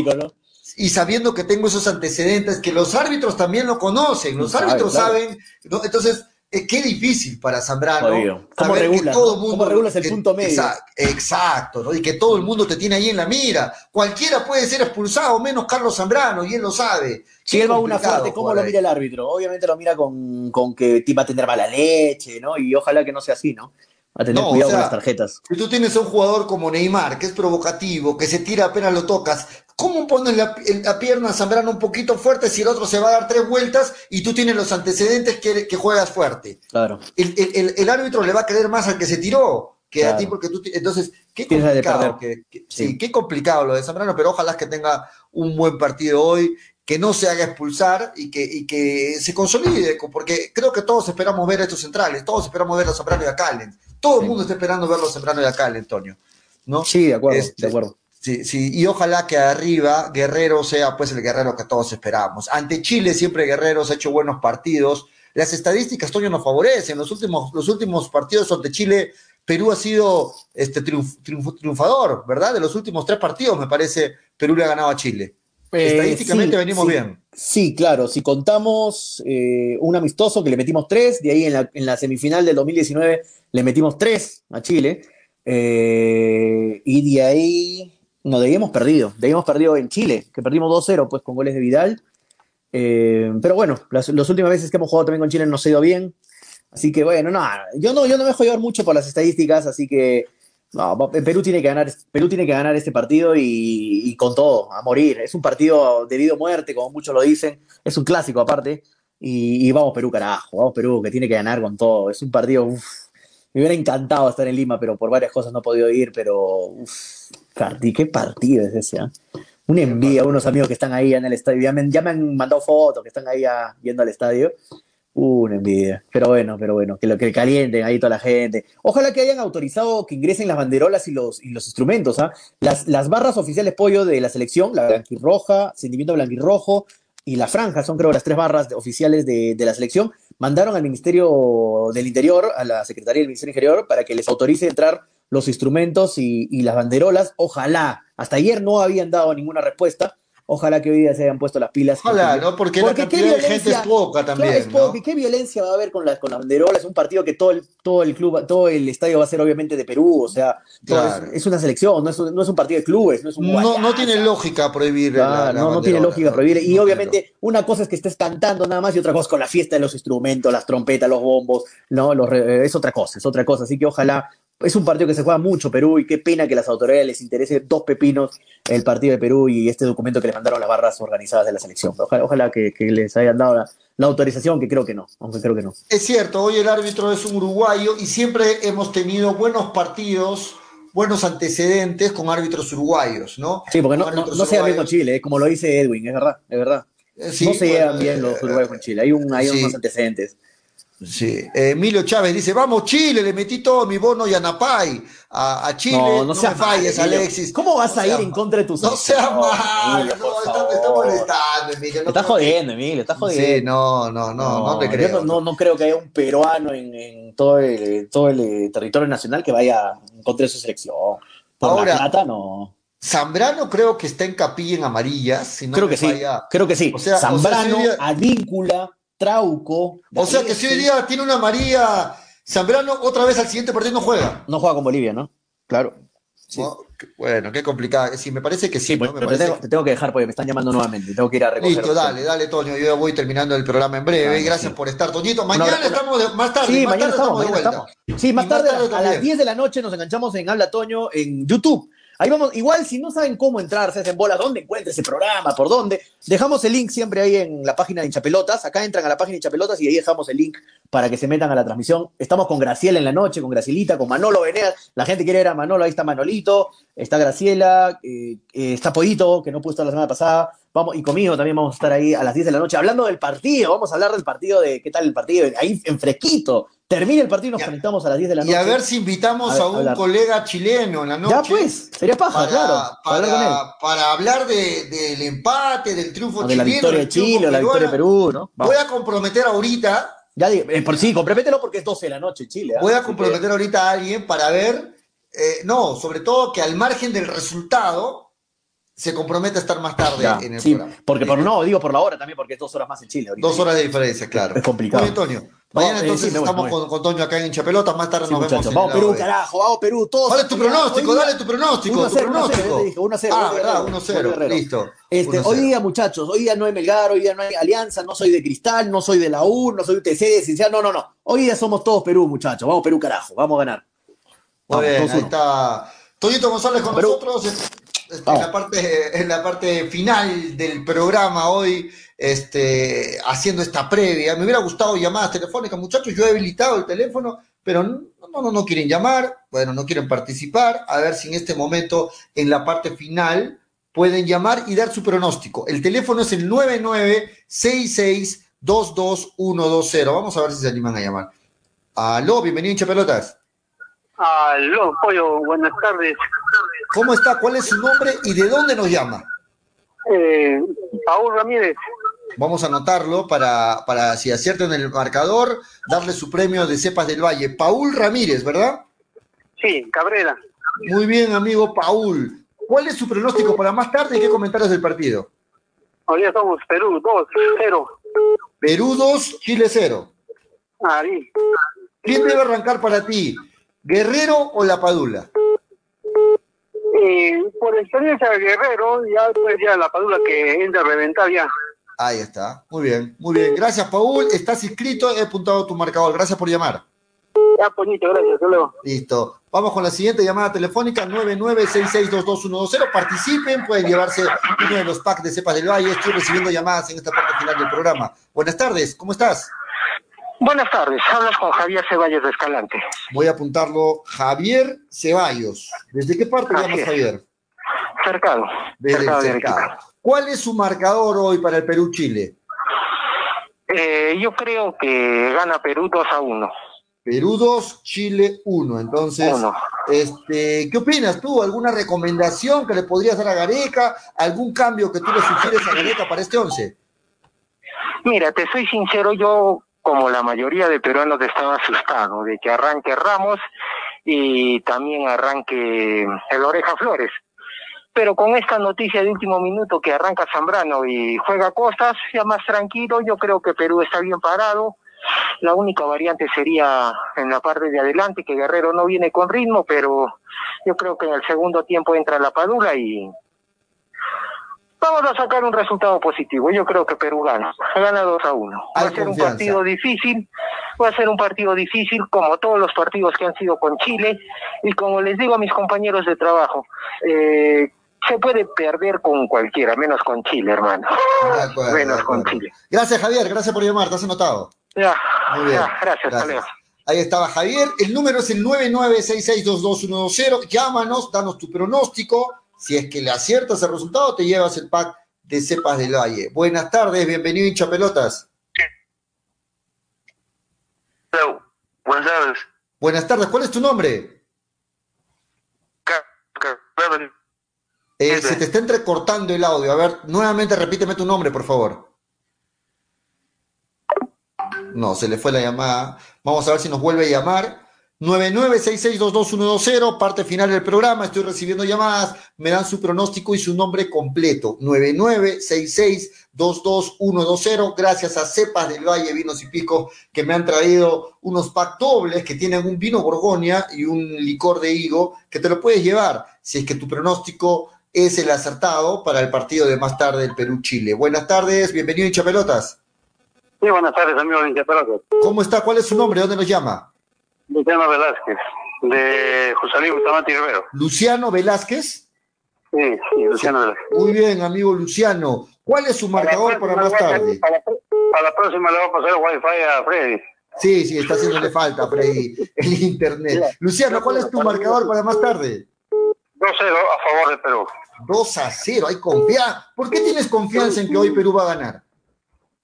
y sabiendo que tengo esos antecedentes, que los árbitros también lo conocen, los árbitros saben, ¿no? entonces eh, qué difícil para Zambrano. Jodido. ¿Cómo saber que regula, todo mundo- ¿Cómo regulas el que- punto medio? exa- Exacto, ¿no? Y que todo el mundo te tiene ahí en la mira. Cualquiera puede ser expulsado, menos Carlos Zambrano, y él lo sabe. Si él va a una fuerte, ¿cómo lo ahí. mira el árbitro? Obviamente lo mira con, con que va a tener mala leche, ¿no? Y ojalá que no sea así, ¿no? A tener No, o cuidado sea, con las tarjetas. Si tú tienes a un jugador como Neymar, que es provocativo, que se tira apenas lo tocas, ¿cómo pones la, la pierna a Zambrano un poquito fuerte si el otro se va a dar tres vueltas y tú tienes los antecedentes que, que juegas fuerte? Claro. El, el- el- el árbitro le va a creer más al que se tiró que a ti porque tú... Entonces, qué complicado. perder. que- que- sí. Sí. qué complicado lo de Zambrano, pero ojalá que tenga un buen partido hoy, que no se haga expulsar y que, y que se consolide, porque creo que todos esperamos ver a estos centrales, todos esperamos ver a Zambrano y a Calen. Todo el Sí. mundo está esperando ver a Zambrano y a Calen, Antonio. ¿no? Sí, de acuerdo, Este, de acuerdo. Sí, sí, y ojalá que arriba Guerrero sea pues el guerrero que todos esperamos. Ante Chile siempre Guerrero se ha hecho buenos partidos. Las estadísticas, Toño, nos favorecen. Los últimos, los últimos partidos ante Chile, Perú ha sido este triunf- triunf- triunfador, ¿verdad? De los últimos tres partidos, me parece, Perú le ha ganado a Chile. Eh, Estadísticamente sí, venimos sí. bien. Sí, claro, si contamos eh, un amistoso que le metimos tres, de ahí en la, en la semifinal del 2019 le metimos tres a Chile, eh, y de ahí, no, de ahí hemos perdido, de ahí hemos perdido en Chile, que perdimos 2-0 pues con goles de Vidal, Eh, pero bueno, las, últimas veces que hemos jugado también con Chile nos ha ido bien, así que bueno, no, yo no, yo no me dejo llevar mucho por las estadísticas, así que no, Perú tiene que ganar, Perú tiene que ganar este partido y, con todo, a morir. Es un partido de vida o muerte, como muchos lo dicen. Es un clásico aparte. Y, y vamos Perú, carajo. Vamos Perú, que tiene que ganar con todo. Es un partido, uf, me hubiera encantado estar en Lima, pero por varias cosas no he podido ir. Pero, uf, Qué partido es ese, ¿ah? Una envidia a unos amigos que están ahí en el estadio. Ya me, ya me han mandado fotos que están ahí ah, yendo al estadio. Una envidia. Pero bueno, pero bueno, que lo que calienten ahí toda la gente. Ojalá que hayan autorizado que ingresen las banderolas y los, y los instrumentos. ¿ah? Las, las barras oficiales pollo de la selección, la blanquirroja, sentimiento blanquirrojo y la franja, son creo las tres barras oficiales de, de la selección, mandaron al Ministerio del Interior, a la Secretaría del Ministerio Interior, para que les autorice entrar los instrumentos y, y las banderolas. Ojalá, hasta ayer no habían dado ninguna respuesta. Ojalá que hoy día se hayan puesto las pilas. Ojalá, ¿no? Porque, la cantidad de gente es poca también, Claro, es ¿no? poca. ¿Y qué violencia va a haber con la, con la banderola? Es un partido que todo el, todo el club, todo el estadio va a ser obviamente de Perú, o sea, Claro. es, es una selección, no es, un- no es un partido de clubes, no es un No, no tiene lógica prohibir la- Claro, la no, no tiene lógica ¿no? prohibir. Y No obviamente, una cosa es que estés cantando nada más y otra cosa con la fiesta de los instrumentos, las trompetas, los bombos, no, los re- es otra cosa, es otra cosa. Así que ojalá, es un partido que se juega mucho Perú y qué pena que las autoridades les interese dos pepinos el partido de Perú y este documento que les mandaron las barras organizadas de la selección. Ojalá, ojalá que, que les hayan dado la, la autorización, que creo que no, aunque creo que no. Es cierto, hoy el árbitro es un uruguayo y siempre hemos tenido buenos partidos, buenos antecedentes con árbitros uruguayos, ¿no? Sí, porque no, no, no se llevan bien con. Chile, eh, como lo dice Edwin, es verdad, es verdad. Eh, sí, no se bueno, llevan bien eh, los uruguayos con Chile, hay, un, hay sí. unos antecedentes. Sí, Eh, Emilio Chávez dice, vamos Chile, le metí todo mi bono y Anapay a, a Chile, No, no, no seas me falles, mal, Emilio. Alexis. ¿Cómo vas No a ir en contra de tus No seas No, mal, Emilio, no, está, me está molestando, Emilio. No creo que- jodiendo, Emilio, estás jodiendo. Sí, no, no, no, no, te creo. no, no, creo que haya un peruano en, en todo, el, todo el eh, territorio nacional que vaya en contra de su selección. Por Ahora- la plata, no. Zambrano creo que está en capilla en amarillas, si no creo que sí, falla. creo que sí. O sea- o sea, Zambrano, día- Advíncula, Trauco. O sea que si hoy día tiene una María Zambrano, otra vez al siguiente partido no juega. No juega con Bolivia, ¿no? Claro. Sí. ¿no? Qué- Bueno, qué complicado. Sí, me parece que sí. ¿no? pues, Me te tengo, te tengo que dejar porque me están llamando nuevamente. Tengo que ir a recoger. Listo, dale, dale, Toño. Yo ya voy terminando el programa en breve. Gracias sí. por estar, Toñito. Mañana Una estamos de- más tarde. Sí, más mañana tarde estamos, de vuelta. estamos. Sí, más tarde, tarde a las también. 10 de la noche nos enganchamos en Habla Toño en YouTube. Ahí vamos, igual si no saben cómo entrar, se hacen bolas, dónde encuentra ese programa, por dónde, dejamos el link siempre ahí en la página de Hinchapelotas, acá entran a la página de Hinchapelotas y ahí dejamos el link para que se metan a la transmisión. Estamos con Graciela en la noche, con Gracielita, con Manolo Veneas, la gente quiere ver a Manolo, ahí está Manolito, está Graciela, eh, eh, está Pollito, que no pudo estar la semana pasada, vamos, y conmigo también vamos a estar ahí a las 10 de la noche hablando del partido, vamos a hablar del partido, de qué tal el partido, ahí en fresquito, termina el partido y nos conectamos a las 10 de la Y noche. a ver si invitamos A- a, un hablar. colega chileno en la noche. Ya pues, sería paja, Para, claro, para hablar con él. para, para hablar de- del empate, del triunfo de la chileno. victoria de Chile o la victoria de. Perú, ¿no? Vamos. Voy a comprometer ahorita, Ya digo, eh, por sí, compromételo porque es 12 de la noche en Chile. ¿ah? voy a comprometer ahorita a alguien para ver, eh, no, sobre todo que al margen del resultado se comprometa a estar más tarde ya, en el sí, programa. porque por no, digo por la hora también, porque es dos horas más en Chile. ahorita. Dos horas de diferencia, claro. Es complicado. Antonio. Mañana entonces estamos con, con, Toño acá en Hinchapelota, más tarde nos vemos. vamos Perú, carajo, vamos Perú, todos. Dale tu pronóstico, dale tu pronóstico. 1 0, 1 0. Ah, verdad, 1 0. Listo. Este, hoy día, muchachos, hoy día no hay Melgar, hoy día no hay Alianza, no soy de Cristal, no soy de la U, no soy de UTC, de no, no, no. Hoy día somos todos Perú, muchachos. Vamos Perú, carajo, vamos a ganar. Muy bien, ahí está Toñito González con nosotros en, la parte, en la parte final del programa hoy, este, haciendo esta previa. Me hubiera gustado llamadas telefónicas, muchachos. Yo he habilitado el teléfono, pero no, no, no quieren llamar, bueno, no quieren participar. A ver si en este momento, en la parte final, pueden llamar y dar su pronóstico. El teléfono es el 9966222120. Vamos a ver si se animan a llamar. Aló, bienvenido, hincha pelotas. Aló, Pollo, buenas tardes. ¿Cómo está? ¿Cuál es su nombre y de dónde nos llama? Eh, Paul Ramírez. Vamos a anotarlo para, para, si aciertan en el marcador, darle su premio de Cepas del Valle. Paul Ramírez, ¿verdad? Sí, Cabrera. Muy bien, amigo Paul. ¿Cuál es su pronóstico para más tarde y qué comentarios del partido? Hoy somos Perú 2, 0. Perú 2, Chile 0. Ahí. ¿Quién debe arrancar para ti? ¿Guerrero o La Padula? Eh, por experiencia de Guerrero, ya después ya La Padula que entra a reventar ya. Ahí está, muy bien, muy bien. Gracias, Paul. Estás inscrito, he apuntado tu marcador. Gracias por llamar. Ya, Poñito, gracias. Hasta luego. Listo. Vamos con la siguiente llamada telefónica, 9966222120. Participen, pueden llevarse uno de los packs de Cepas del Valle. Estoy recibiendo llamadas en esta parte final del programa. Buenas tardes, ¿cómo estás? Buenas tardes, hablas con Javier Ceballos de Escalante. Voy a apuntarlo, Javier Ceballos. ¿Desde qué parte llamas, Javier? Cercado. Desde cercado. ¿Cuál es su marcador hoy para el Perú-Chile? Eh, yo creo que gana Perú 2 a 1. Perú 2, Chile 1. Entonces, este, ¿qué opinas tú? ¿Alguna recomendación que le podrías dar a Gareca? ¿Algún cambio que tú le sugieres a Gareca para este 11? Mira, te soy sincero, yo como la mayoría de peruanos estaba asustado de que arranque Ramos y también arranque el Oreja Flores. Pero con esta noticia de último minuto que arranca Zambrano y juega Costas, ya más tranquilo, yo creo que Perú está bien parado. La única variante sería en la parte de adelante, que Guerrero no viene con ritmo, pero yo creo que en el segundo tiempo entra la Padula y Vamos a sacar un resultado positivo. Yo creo que Perú gana. Gana 2 a 1. Va a ser un partido difícil. Va a ser un partido difícil como todos los partidos que han sido con Chile. Y como les digo a mis compañeros de trabajo, eh, se puede perder con cualquiera, menos con Chile, hermano. menos con Chile. Gracias, Javier. Gracias por llamar. ¿Te has anotado? Ya. Muy bien. gracias, gracias. Ahí estaba Javier. El número es el 99662210. Llámanos, danos tu pronóstico si es que le aciertas el resultado, te llevas el pack de cepas del valle. Buenas tardes, bienvenido hincha pelotas. Buenas tardes. Buenas tardes, ¿cuál es tu nombre? Eh, se te está entrecortando el audio. A ver, nuevamente repíteme tu nombre, por favor. No, se le fue la llamada. Vamos a ver si nos vuelve a llamar. 9966222120, parte final del programa, estoy recibiendo llamadas, me dan su pronóstico y su nombre completo. 9966222120, gracias a Cepas del Valle Vinos y Pico que me han traído unos pack dobles que tienen un vino Borgoña y un licor de higo que te lo puedes llevar si es que tu pronóstico es el acertado para el partido de más tarde del Perú-Chile. Buenas tardes, bienvenido hincha pelotas. Sí, buenas tardes, amigo hincha pelotas. ¿Cómo está? ¿Cuál es su nombre? ¿Dónde nos llama? Luciano Velázquez, de José Luis Bustamante Rivero. ¿Luciano Velázquez? Sí, sí, Luciano Velázquez. Muy bien, amigo Luciano. ¿Cuál es su marcador para, más tarde? Para, la próxima le voy a pasar el wifi a Freddy. Sí, sí, está haciéndole falta a Freddy el internet. Luciano, ¿cuál es tu marcador para más tarde? 2-0 a favor de Perú. 2 a 0, hay confianza. ¿Por qué tienes confianza en que hoy Perú va a ganar?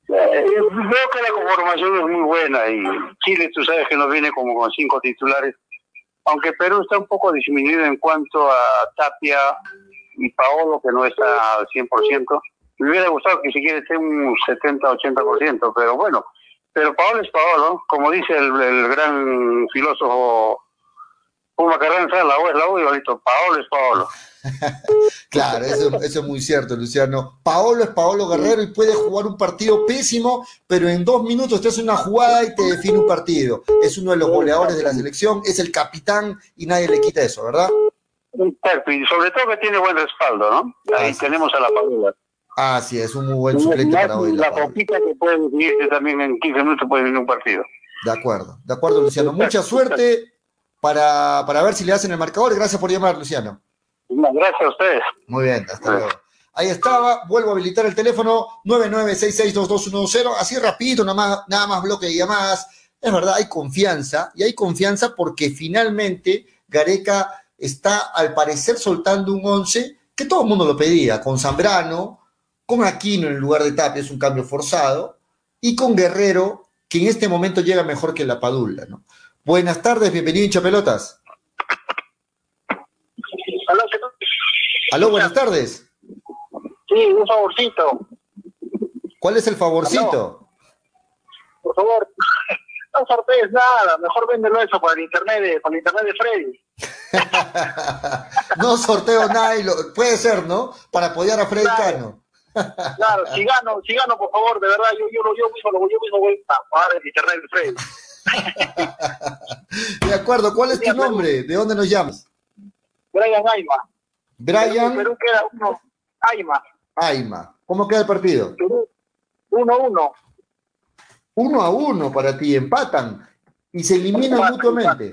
Eh, veo que la conformación es muy buena y Chile, tú sabes que nos viene como con cinco titulares, aunque Perú está un poco disminuido en cuanto a Tapia y Paolo, que no está al 100%. Me hubiera gustado que si quiere esté un 70-80%, pero bueno, pero Paolo es Paolo, como dice el, gran filósofo Puma Carranza, la U es la U, igualito, Paolo es Paolo. claro, eso, eso, es muy cierto, Luciano. Paolo es Paolo Guerrero y puede jugar un partido pésimo, pero en dos minutos te hace una jugada y te define un partido. Es uno de los goleadores de la selección, es el capitán y nadie le quita eso, ¿verdad? Y sobre todo que tiene buen respaldo, ¿no? Ahí tenemos a la Paula. Ah, sí, es un muy buen suplente para hoy. La, la que puede definirse también en 15 minutos puede venir un partido. De acuerdo, de acuerdo, Luciano. Mucha suerte para, para ver si le hacen el marcador. Gracias por llamar, Luciano. Gracias a ustedes. Muy bien, hasta luego. Ahí estaba, vuelvo a habilitar el teléfono 99662210, así rapidito, nada más, nada más bloque de llamadas. Es verdad, hay confianza, y hay confianza porque finalmente Gareca está al parecer soltando un 11 que todo el mundo lo pedía, con Zambrano, con Aquino en lugar de Tapia, es un cambio forzado, y con Guerrero, que en este momento llega mejor que la Padula, ¿no? Buenas tardes, bienvenido hincha pelotas. Aló, Aló, buenas tardes. Sí, un favorcito. ¿Cuál es el favorcito? Por favor, no sortees nada, mejor véndelo eso por el internet de, por el internet de Freddy. no sorteo nada y lo, puede ser, ¿no? Para apoyar a Freddy Cano. claro, si gano, si gano, por favor, de verdad, yo, yo, yo, mismo, yo mismo voy a pagar el internet de Freddy. de acuerdo, ¿cuál es tu nombre? ¿De dónde nos llamas? Brian Aima. Brian. Perú, queda uno. Aima. Aima. ¿Cómo queda el partido? 1-1. Uno a uno para ti, empatan y se eliminan mutuamente.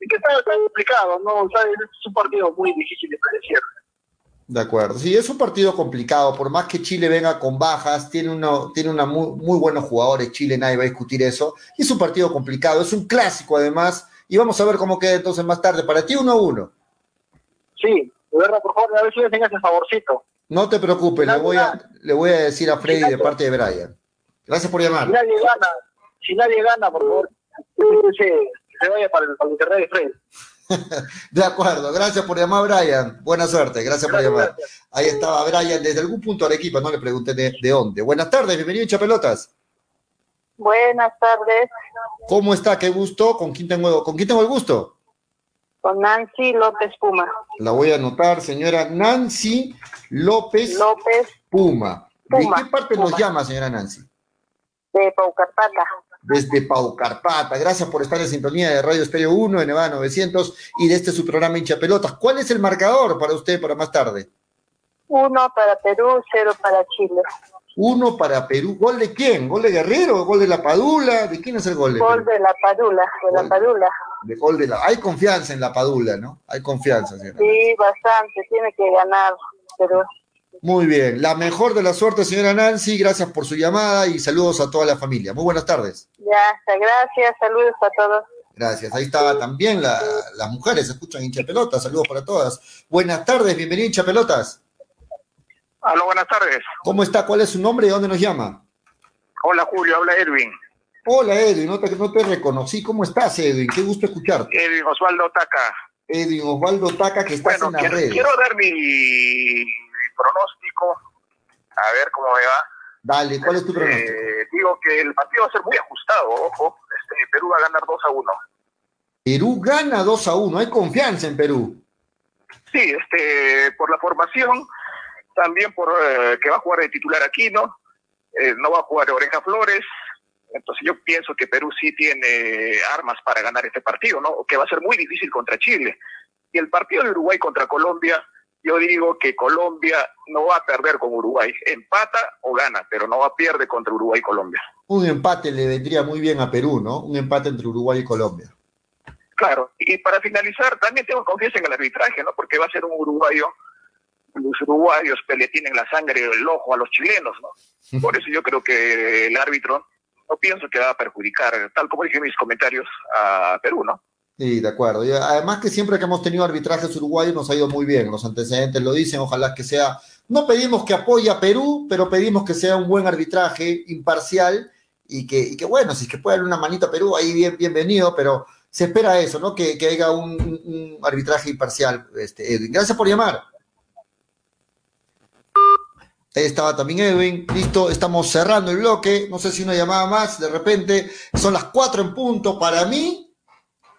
Es que está, complicado, ¿no? O sea, es un partido muy difícil de predecir. De acuerdo, sí, es un partido complicado, por más que Chile venga con bajas, tiene, uno, tiene una muy, muy buenos jugadores, Chile nadie va a discutir eso, y es un partido complicado, es un clásico además, y vamos a ver cómo queda entonces más tarde, para ti uno a uno. Sí, de verdad, por favor, a ver si le tengas ese favorcito. No te preocupes, le voy, a, le voy a decir a Freddy de parte de Brian. Gracias por llamar. Si nadie gana, si nadie gana, por favor, se, se vaya para el, para el internet de Freddy. De acuerdo, gracias por llamar, Brian. Buena suerte, gracias por llamar. Ahí estaba Brian desde algún punto de Arequipa, no le pregunté de, de dónde. Buenas tardes, bienvenido a Chapelotas. Buenas tardes. ¿Cómo está? Qué gusto. ¿Con quién tengo, ¿con quién tengo el gusto? Con Nancy López Puma. La voy a anotar, señora Nancy López, López Puma. Puma. ¿De qué parte Puma. nos llama, señora Nancy? de Paucarpata. Desde Paucarpata. Gracias por estar en sintonía de Radio Estéreo 1 de Nevada 900 y de este su programa Hincha Pelotas. ¿Cuál es el marcador para usted para más tarde? Uno para Perú, cero para Chile. Uno para Perú. ¿Gol de quién? ¿Gol de Guerrero? ¿Gol de la Padula? ¿De quién es el gol de Gol Perú? de la Padula, de la. Padula. De gol de la... Hay confianza en la Padula, ¿no? Hay confianza, señora. Sí, bastante, tiene que ganar Perú. Muy bien. La mejor de la suerte, señora Nancy. Gracias por su llamada y saludos a toda la familia. Muy buenas tardes. Ya está, gracias, saludos a todos. Gracias. Ahí estaba también la- las mujeres, escuchan hincha pelotas. Saludos para todas. Buenas tardes, bienvenido hincha pelotas. Aló, buenas tardes. ¿Cómo está? ¿Cuál es su nombre y dónde nos llama? Hola, Julio, habla Edwin. Hola Edwin, no te, no te reconocí. ¿Cómo estás, Edwin? Qué gusto escucharte. Edwin Osvaldo Taca. Edwin Osvaldo Taca, que estás Bueno, en quiero, redes. quiero dar mi, mi pronóstico, a ver cómo me va. Dale, ¿cuál es tu pronóstico? Eh, digo que el partido va a ser muy ajustado, ojo. Este, Perú va a ganar 2 a 1. Perú gana 2 a 1. Hay confianza en Perú. Sí, este, por la formación, también por eh, que va a jugar de titular Aquino, eh, no va a jugar Oreja Flores. Entonces yo pienso que Perú sí tiene armas para ganar este partido, ¿no? Que va a ser muy difícil contra Chile. Y el partido de Uruguay contra Colombia, yo digo que Colombia no va a perder con Uruguay. Empata o gana, pero no va a perder contra Uruguay y Colombia. Un empate le vendría muy bien a Perú, ¿no? Un empate entre Uruguay y Colombia. Claro, y para finalizar, también tengo confianza en el arbitraje, ¿no? Porque va a ser un uruguayo, los uruguayos le tienen la sangre del ojo a los chilenos, ¿no? Por eso yo creo que el árbitro no pienso que va a perjudicar, tal como dije en mis comentarios, a Perú, ¿no? Sí, de acuerdo. Y además que siempre que hemos tenido arbitrajes uruguayos nos ha ido muy bien. Los antecedentes lo dicen. Ojalá que sea. No pedimos que apoye a Perú, pero pedimos que sea un buen arbitraje imparcial y que, y que bueno, si es que puede darle una manita a Perú, ahí bien, bienvenido, pero se espera eso, ¿no? Que, que haya un, un arbitraje imparcial, este, Edwin. Gracias por llamar. Ahí estaba también Edwin. Listo, estamos cerrando el bloque. No sé si una llamada más, de repente. Son las cuatro en punto. Para mí,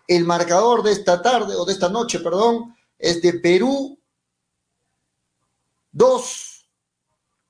el marcador de esta tarde, o de esta noche, perdón, es de Perú 2,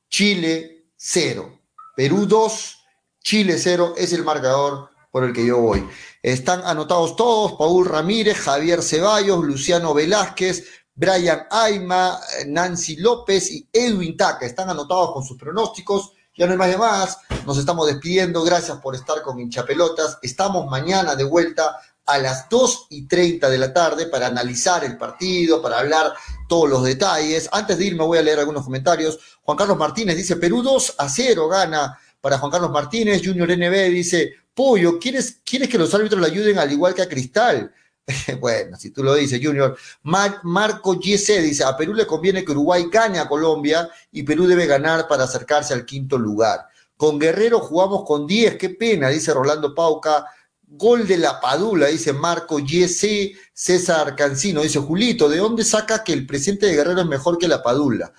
Chile 0. Perú 2, Chile 0 es el marcador por el que yo voy. Están anotados todos, Paul Ramírez, Javier Ceballos, Luciano Velázquez, Brian Aima, Nancy López y Edwin Taca. Están anotados con sus pronósticos. Ya no hay más llamadas. Nos estamos despidiendo. Gracias por estar con Hinchapelotas. Estamos mañana de vuelta a las 2 y 30 de la tarde para analizar el partido, para hablar todos los detalles. Antes de irme voy a leer algunos comentarios. Juan Carlos Martínez dice, Perú 2 a 0 gana para Juan Carlos Martínez. Junior NB dice, Pollo, ¿quieres, ¿quieres que los árbitros le ayuden al igual que a Cristal? bueno, si tú lo dices, Junior. Marco Yese dice, a Perú le conviene que Uruguay gane a Colombia y Perú debe ganar para acercarse al quinto lugar. Con Guerrero jugamos con 10, qué pena, dice Rolando Pauca. Gol de la Padula, dice Marco Yese. César Cancino dice, Julito, ¿de dónde saca que el presente de Guerrero es mejor que la Padula?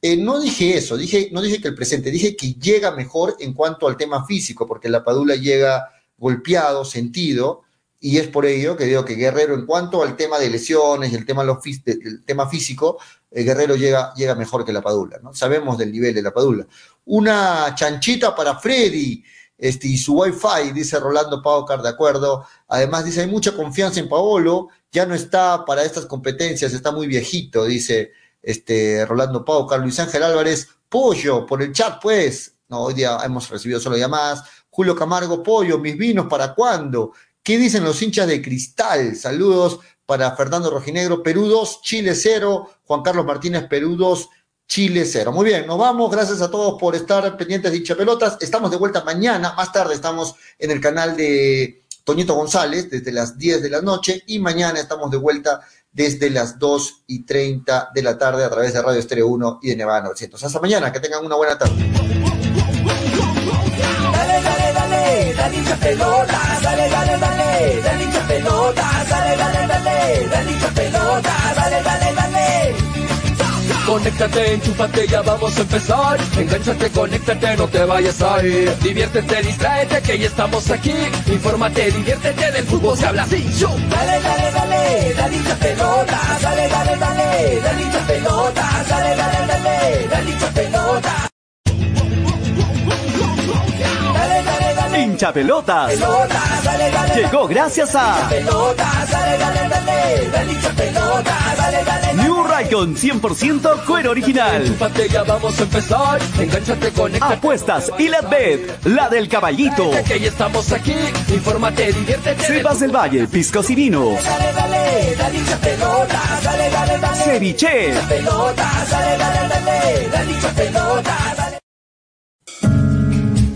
Eh, no dije eso, dije, no dije que el presente, dije que llega mejor en cuanto al tema físico, porque la Padula llega golpeado, sentido, y es por ello que digo que Guerrero, en cuanto al tema de lesiones y el tema, el tema físico, eh, Guerrero llega, llega mejor que la Padula, ¿no? Sabemos del nivel de la Padula. Una chanchita para Freddy este, y su Wi-Fi, dice Rolando Paucar, de acuerdo. Además, dice, hay mucha confianza en Paolo, ya no está para estas competencias, está muy viejito, dice este, Rolando Paucar. Luis Ángel Álvarez, pollo, por el chat, pues. No, hoy día hemos recibido solo llamadas. Julio Camargo, pollo, mis vinos, ¿para cuándo? ¿Qué dicen los hinchas de Cristal? Saludos para Fernando Rojinegro, Perú 2, Chile 0, Juan Carlos Martínez, Perú 2, Chile 0. Muy bien, nos vamos, gracias a todos por estar pendientes de hincha pelotas. Estamos de vuelta mañana, más tarde estamos en el canal de Toñito González desde las 10 de la noche y mañana estamos de vuelta desde las 2 y 30 de la tarde a través de Radio Estéreo 1 y de Nevada 900. Hasta mañana, que tengan una buena tarde. Dale, hincha pelota, dale, dale, dale, dale hincha pelota, dale, dale, dale, dale hincha pelota, dale, dale, dale. Conéctate, enchúfate, ya vamos a empezar. Engánchate, conéctate, no te vayas a ir. Diviértete, distráete, que ya estamos aquí. Infórmate, diviértete, del fútbol se habla así. Yo. Dale, dale, dale, dale hincha dale, dale, dale, dale hincha dale, dale, dale, dale hincha. Hincha pelotas. Llegó gracias a. New Raycon 100% cuero original. Apuestas y la bet, la del caballito. Del Valle, piscos y vinos. Dale,